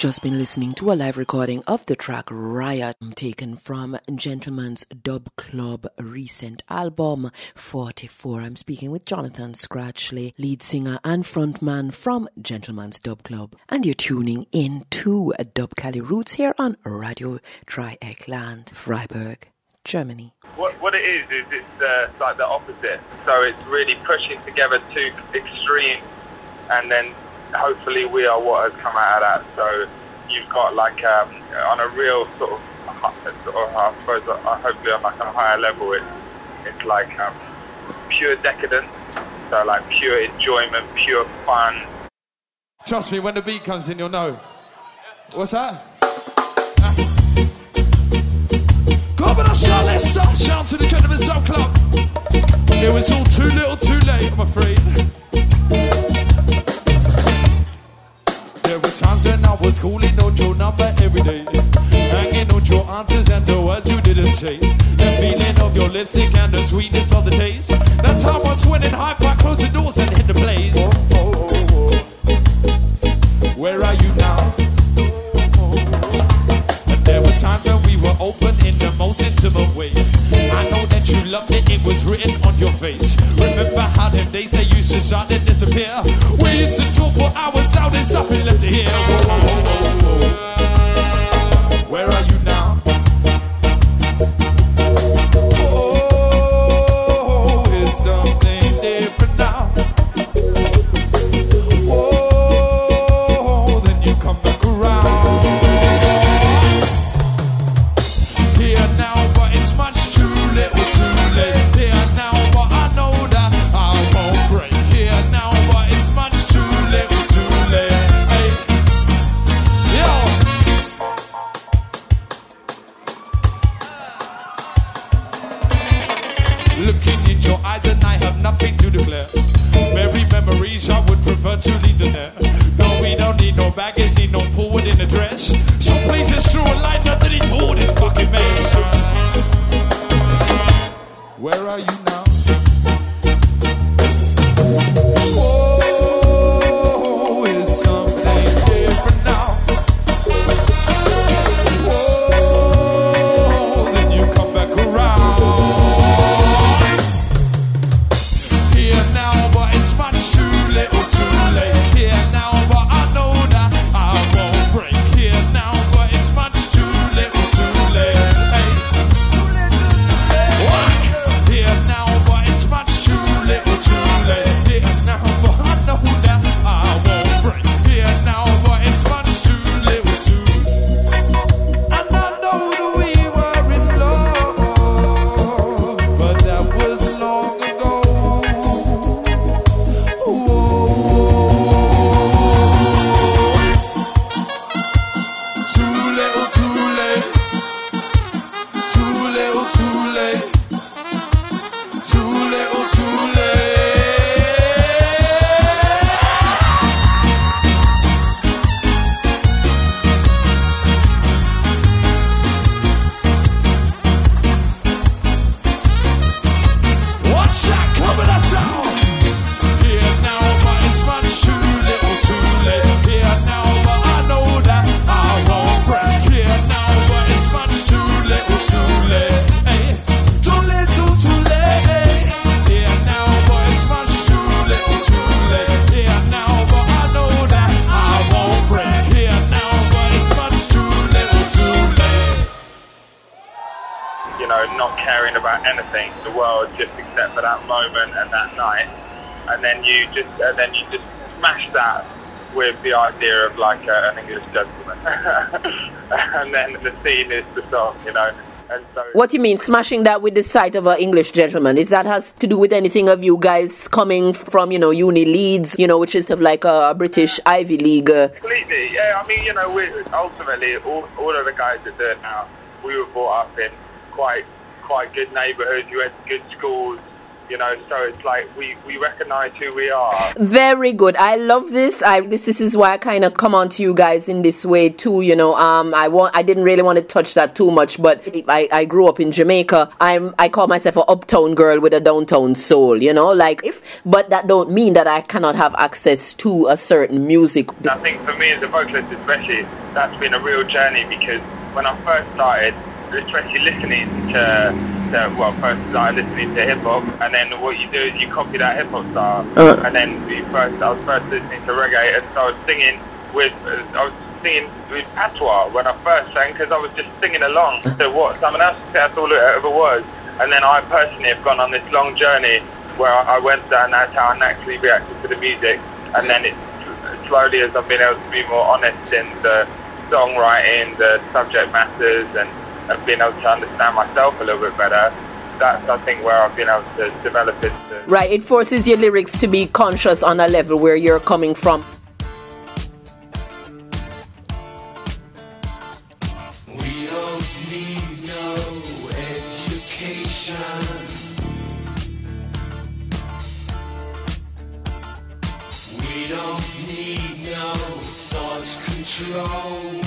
Just been listening to a live recording of the track Riot, taken from Gentleman's Dub Club recent album 44. I'm speaking with Jonathan Scratchley, lead singer and frontman from Gentleman's Dub Club. And you're tuning in to Dub'Kali Roots here on Radio Dreieckland, Freiburg, Germany. What, what it is is it's uh, like the opposite. So it's really pushing together two extremes, and then hopefully we are what has come out of that. So you've got like um, on a real sort of, sort of I suppose uh, hopefully on like a higher level, it's it's like um, pure decadence. So like pure enjoyment, pure fun. Trust me, when the beat comes in, you'll know. What's that? Go over the show, start. Shout to the Gentleman's Dub Club. It was all too little, too late, I'm afraid. Times when I was calling on your number every day, hanging on your answers and the words you didn't say. The feeling of your lipstick and the sweetness of the taste. That's how I went in high five, close the doors and hit the blaze. Where are you now? And there were times when we were open in the most intimate way. I know that you loved it, it was written on your face. Remember how them days they used to start and disappear? We used to talk for hours, and something left to hear. Whoa, whoa, whoa, and then you just smash that with the idea of like uh, an English gentleman, and then the scene is the song, you know. And so What do you mean, smashing that with the sight of an English gentleman? Is that has to do with anything of you guys coming from, you know, uni Leeds, you know, which is of like a British Ivy League? Uh, Completely, yeah. I mean, you know, we ultimately all, all of the guys that do it now, we were brought up in quite quite good neighbourhoods. We went to good schools, you know. So it's like we we recognise who we are. Very good. I love this. I this, this is why I kind of come on to you guys in this way too. You know, um, I want I didn't really want to touch that too much, but I, I grew up in Jamaica. I'm I call myself a uptown girl with a downtown soul. You know, like if but that don't mean that I cannot have access to a certain music. I think for me as a vocalist, especially, that's been a real journey because when I first started, especially listening to, to well, first started listening to hip hop, and then what you do is you copy that hip hop style, Uh. and then we first I was first listening to reggae, and so I was singing with I was singing with patois when I first sang because I was just singing along to what someone else said. That's all it ever was, and then I personally have gone on this long journey where I went down. That's how I naturally reacted to the music, and then it slowly as I've been able to be more honest in the songwriting, the subject matters, and, and being able to understand myself a little bit better. That's I think where I've been able to develop it. To, Right, it forces your lyrics to be conscious on a level where you're coming from. We don't need no education. We don't need no thought control.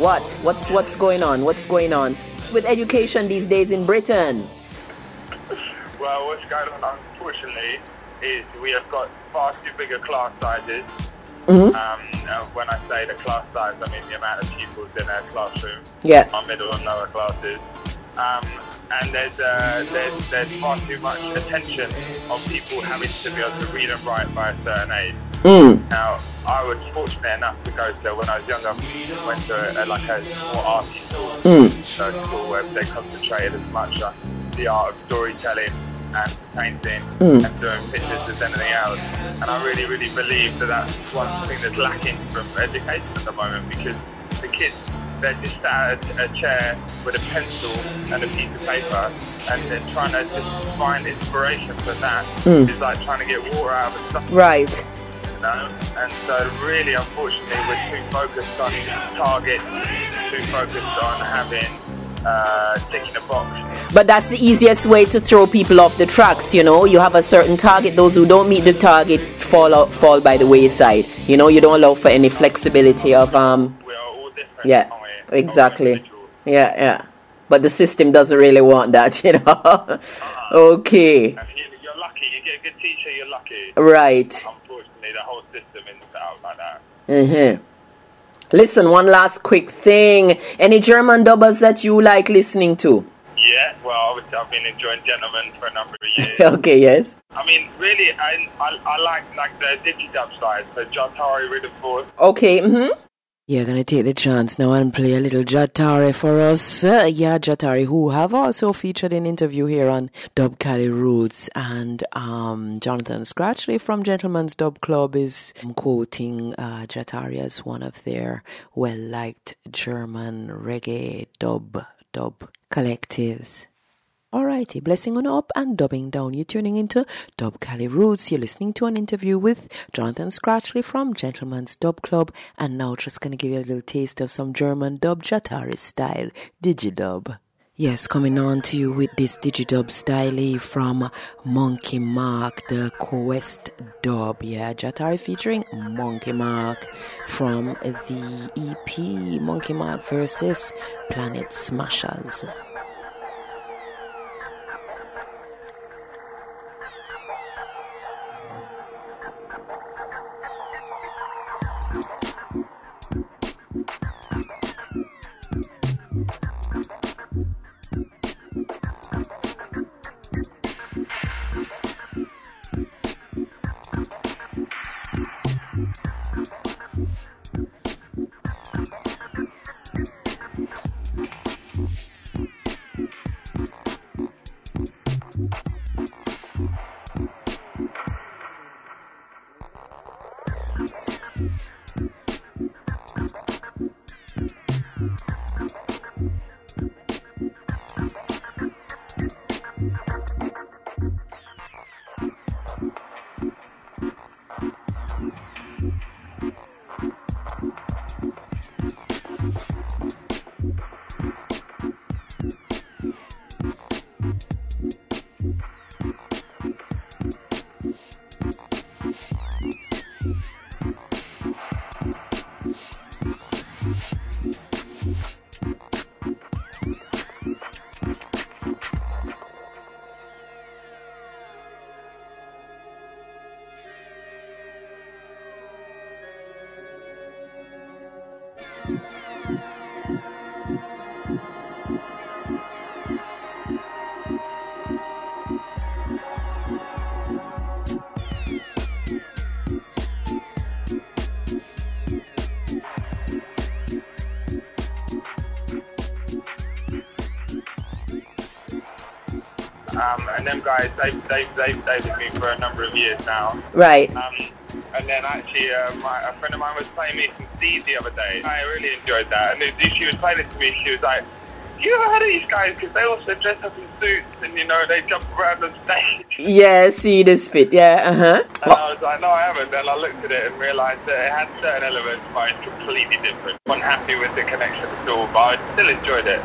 What? What's what's going on? What's going on with education these days in Britain? well, what's going on, unfortunately, is we have got far too bigger class sizes. Mhm. Um, uh, when I say the class size, I mean the amount of pupils in a classroom. Yeah. Our middle and lower classes. Um, and there's, uh, there's there's far too much attention on people having to be able to read and write by a certain age. Mm. Now, I was fortunate enough to go to when I was younger, went to a, like a more arty school, Mm. so school where they concentrated as much on the art of storytelling and painting Mm. and doing pictures as anything else. And I really, really believe that that's one thing that's lacking from education at the moment because the kids, they're just sat at a chair with a pencil and a piece of paper and they're trying to just find inspiration from that. Mm. It's like trying to get water out of a Right. You know? And so really, unfortunately, we're too focused on targets, too focused on having, uh, ticking a box. But that's the easiest way to throw people off the tracks, you know. You have a certain target, those who don't meet the target fall out, fall by the wayside. You know, you don't allow for any flexibility of um Yeah. Exactly. Yeah, yeah. But the system doesn't really want that, you know. okay. You're lucky, you get a good teacher, you're lucky. Right. The whole system set up like that. Mhm. Listen, one last quick thing. Any German dubbers that you like listening to? Yeah, well, obviously, I've been enjoying Gentleman for a number of years. okay, yes. I mean, really, I, I, I like like the digidub side, so Jahtari Riddim Force. Okay, mm-hmm. You're gonna take the chance now and play a little Jahtari for us. Uh, yeah, Jahtari, who have also featured in interview here on Dub'Kali Roots, and um, Jonathan Scratchley from Gentleman's Dub Club is quoting uh, Jahtari as one of their well-liked German reggae dub dub collectives. Alrighty, blessing on up and dubbing down. You're tuning into Dub'Kali Roots. You're listening to an interview with Jonathan Scratchley from Gentleman's Dub Club. And now just gonna give you a little taste of some German dub Jahtari style digidub. Yes, coming on to you with this digidub style from Monkey Marc, the Quest dub. Yeah, Jahtari featuring Monkey Marc from the EP Monkey Marc versus Planet Smashers. Guys, they've, they've, they've stayed with me for a number of years now. Right. Um, and then actually, uh, my, a friend of mine was playing me some Steve the other day. I really enjoyed that. And then she was playing it to me. She was like, "You ever heard of these guys? Because they also dress up in suits and you know they jump around on stage." Yeah, see this fit. Yeah, uh huh. And I was like, "No, I haven't." Then I looked at it and realised that it had certain elements, but it's completely different. wasn't happy with the connection at all, but I still enjoyed it.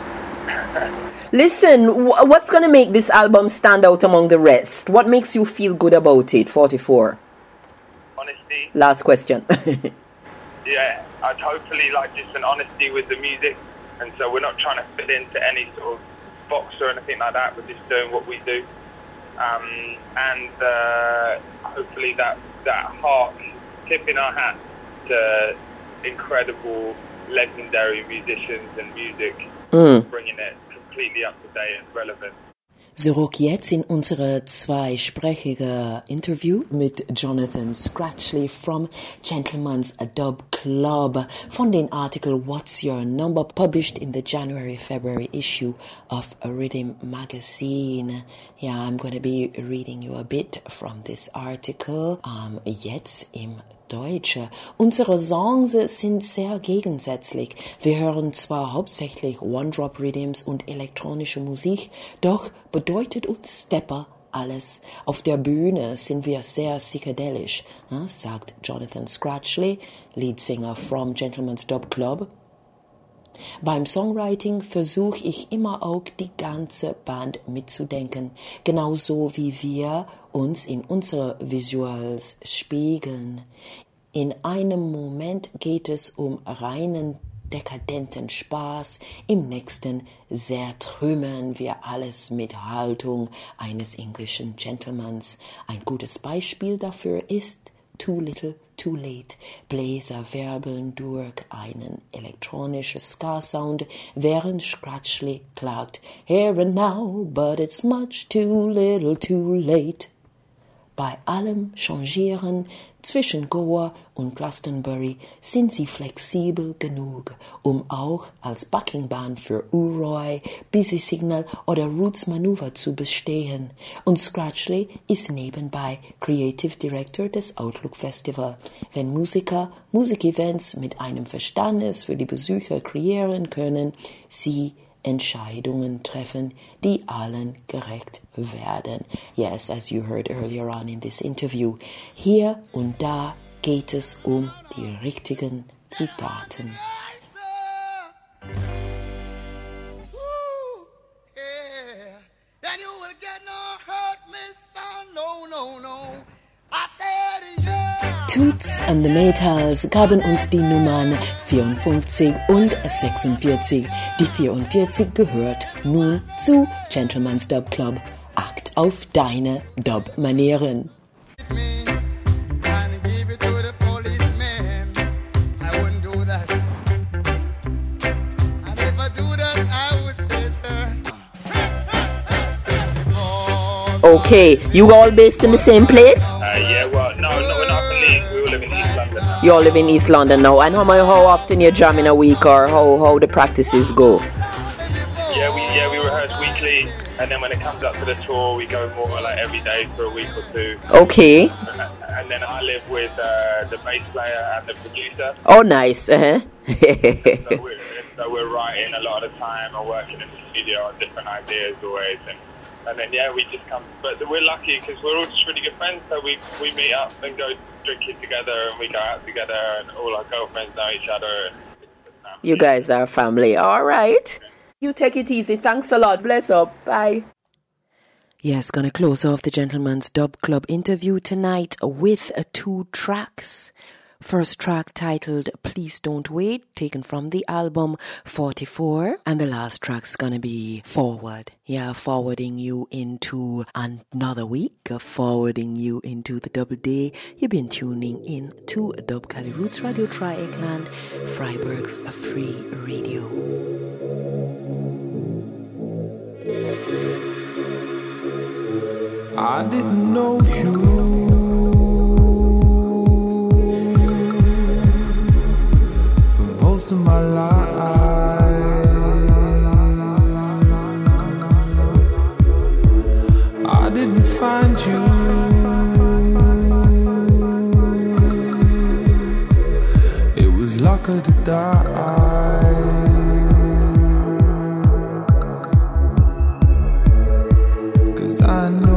Listen, wh- what's going to make this album stand out among the rest? What makes you feel good about it? 44. Honesty. Last question. yeah, I'd hopefully like just an honesty with the music, and so we're not trying to fit into any sort of box or anything like that. We're just doing what we do, um, and uh, hopefully that that heart, tipping our hat to incredible, legendary musicians and music, Mm. bringing it completely up to date and relevant. Zurück jetzt in unsere zweisprachige Interview mit Jonathan Scratchley from Gentleman's Dub Club von den Artikel What's Your Number published in the January-February issue of Riddim Magazine. Yeah, I'm going to be reading you a bit from this article um, jetzt im Deutsche. Unsere Songs sind sehr gegensätzlich. Wir hören zwar hauptsächlich One-Drop-Rhythms und elektronische Musik, doch bedeutet uns Stepper alles. Auf der Bühne sind wir sehr psychedelisch, äh, sagt Jonathan Scratchley, Leadsinger from Gentleman's Dub Club. Beim Songwriting versuche ich immer auch die ganze Band mitzudenken, genauso wie wir uns in unsere Visuals spiegeln. In einem Moment geht es um reinen dekadenten Spaß, im nächsten zertrümmern wir alles mit Haltung eines englischen Gentlemans. Ein gutes Beispiel dafür ist Too Little Too Late. Bläser wirbeln durch einen elektronischen Ska-Sound, während Scratchley klagt, Here and now, but it's much too little too late. Bei allem Changieren zwischen Goa und Glastonbury sind sie flexibel genug, um auch als Backingband für Uroy, Busy Signal oder Roots Maneuver zu bestehen. Und Scratchley ist nebenbei Creative Director des Outlook Festival. Wenn Musiker Musikevents mit einem Verständnis für die Besucher kreieren können, sie Entscheidungen treffen, die allen gerecht werden. Yes, as you heard earlier on in this interview, hier und da geht es um die richtigen Zutaten. No, no, no. I said, yeah. Toots and the Metals gaben uns die Nummern 54 und 46. Die 44 gehört nun zu Gentleman's Dub Club. Akt auf deine Dub-Manieren. Okay, you all based in the same place? You all live in East London now. And how, how often you jam in a week or how, how the practices go? Yeah, we yeah we rehearse weekly, and then when it comes up to the tour, we go more like every day for a week or two. Okay. And, and then I live with uh, the bass player and the producer. Oh, nice. Uh-huh. So we're, so we're writing a lot of the time or working in the studio on different ideas always. And, and then, yeah, we just come. But we're lucky because we're all just really good friends. So we, we meet up and go drinking together and we go out together and all our girlfriends know each other. You guys are family. All right. You take it easy. Thanks a lot. Bless up. Bye. Yes, gonna close off the Gentleman's Dub Club interview tonight with uh, two tracks. First track titled Please Don't Wait, taken from the album 44. And the last track's gonna be Forward. Yeah, forwarding you into another week of forwarding you into the double day. You've been tuning in to Dub'Kali Roots Radio Dreieckland, Freiburg's free radio. I didn't know you most of my life. I didn't find you. It was lucky to die. I know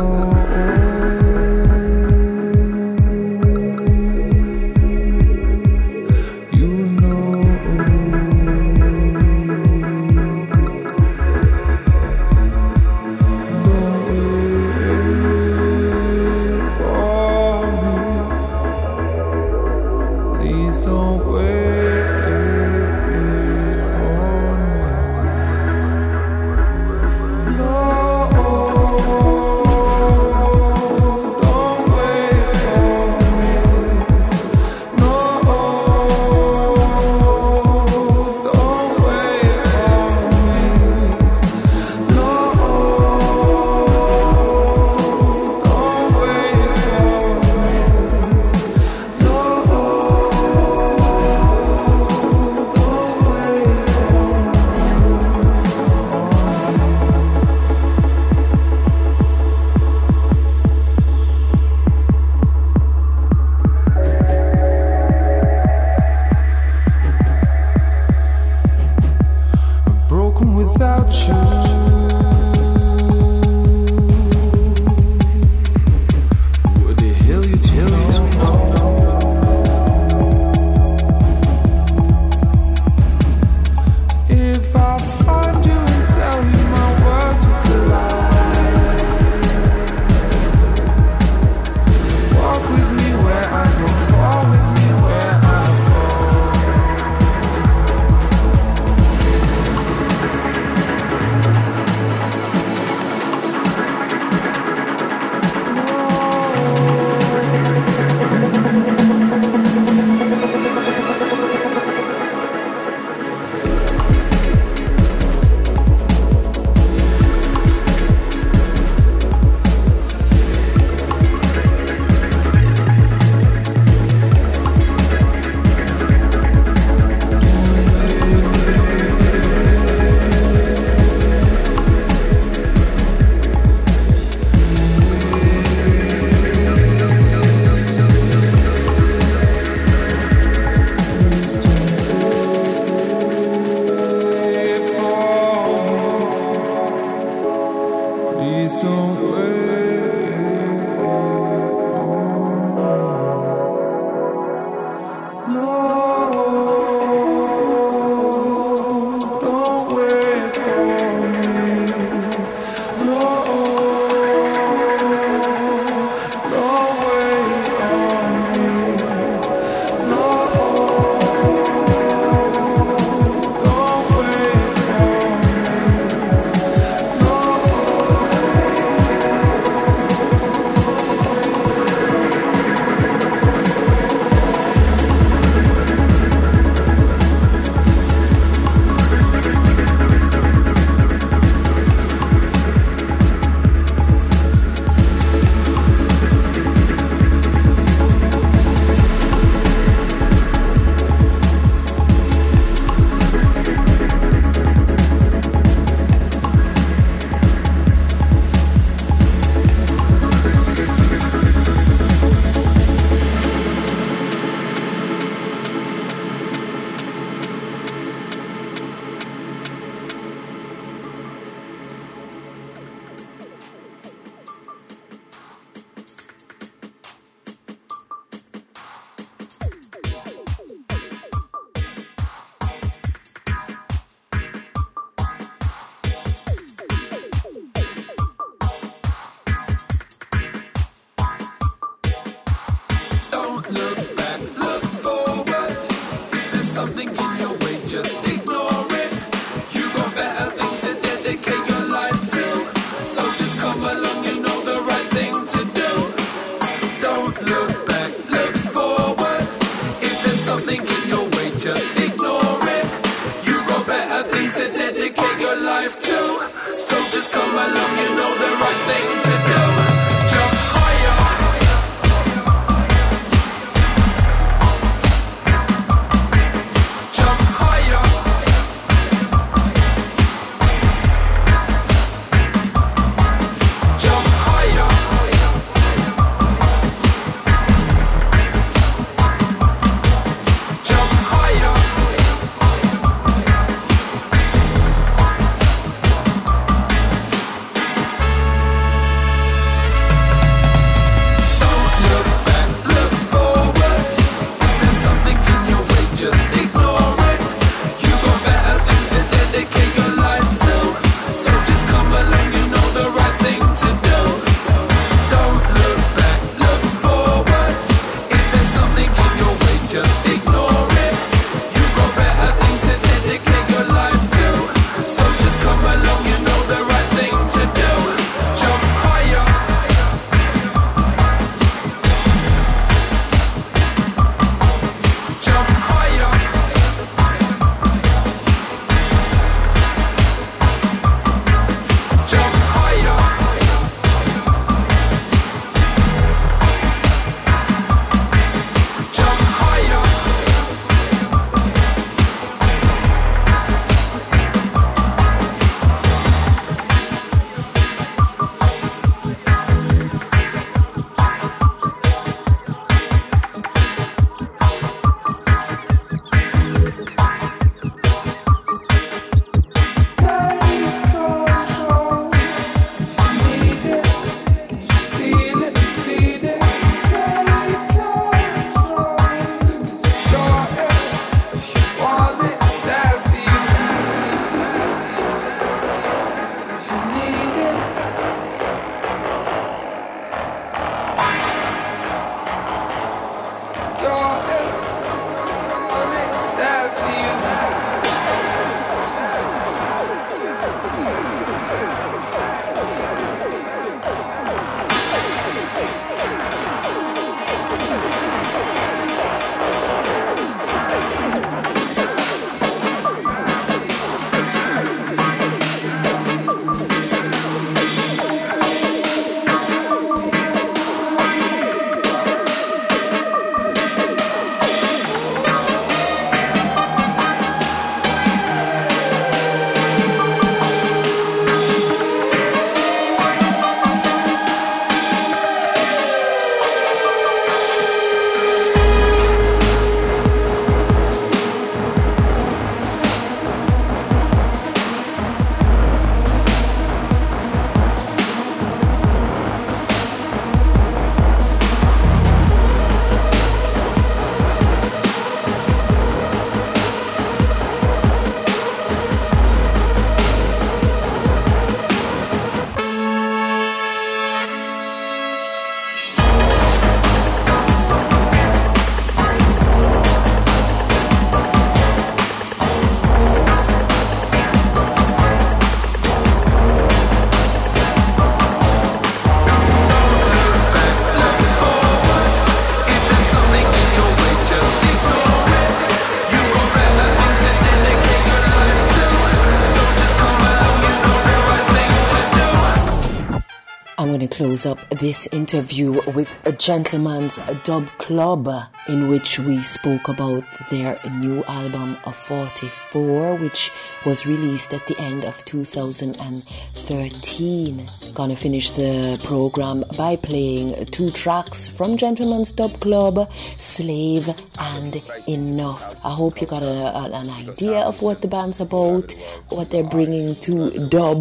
this interview with a gentleman's dub club in which we spoke about their new album of 44 which was released at the end of 2013 gonna finish the program by playing two tracks from gentleman's dub club slave and enough i hope you got a, a- an idea of what the band's about what they're bringing to dub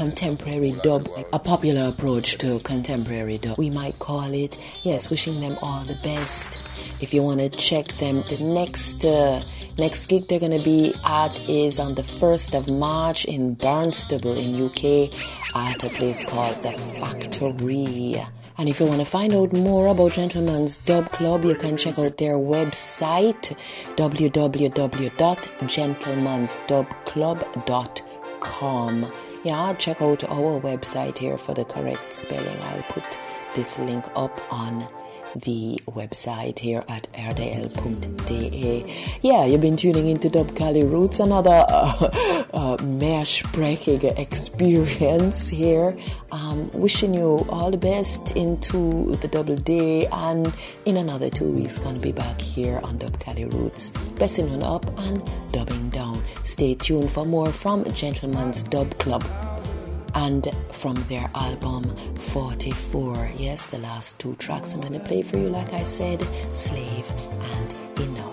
contemporary dub a popular approach to contemporary dub. We might call it yes wishing them all the best. If you want to check them the next uh, next gig they're going to be at is on the 1st of march in Barnstaple in uk at a place called the factory and if you want to find out more about Gentleman's Dub Club, you can check out their website www.gentlemansdubclub.com. Yeah, check out our website here for the correct spelling. I'll put this link up on the website here at rdl.de. you've been tuning into Dub'Kali Roots, another uh, uh, experience here. Um, wishing you all the best into the double day, and in another two weeks, gonna be back here on Dub'Kali Roots, bessing on up and dubbing down. Stay tuned for more from Gentleman's Dub Club and from their album 44. Yes, the last two tracks I'm going to play for you, like I said, Slave and Enough.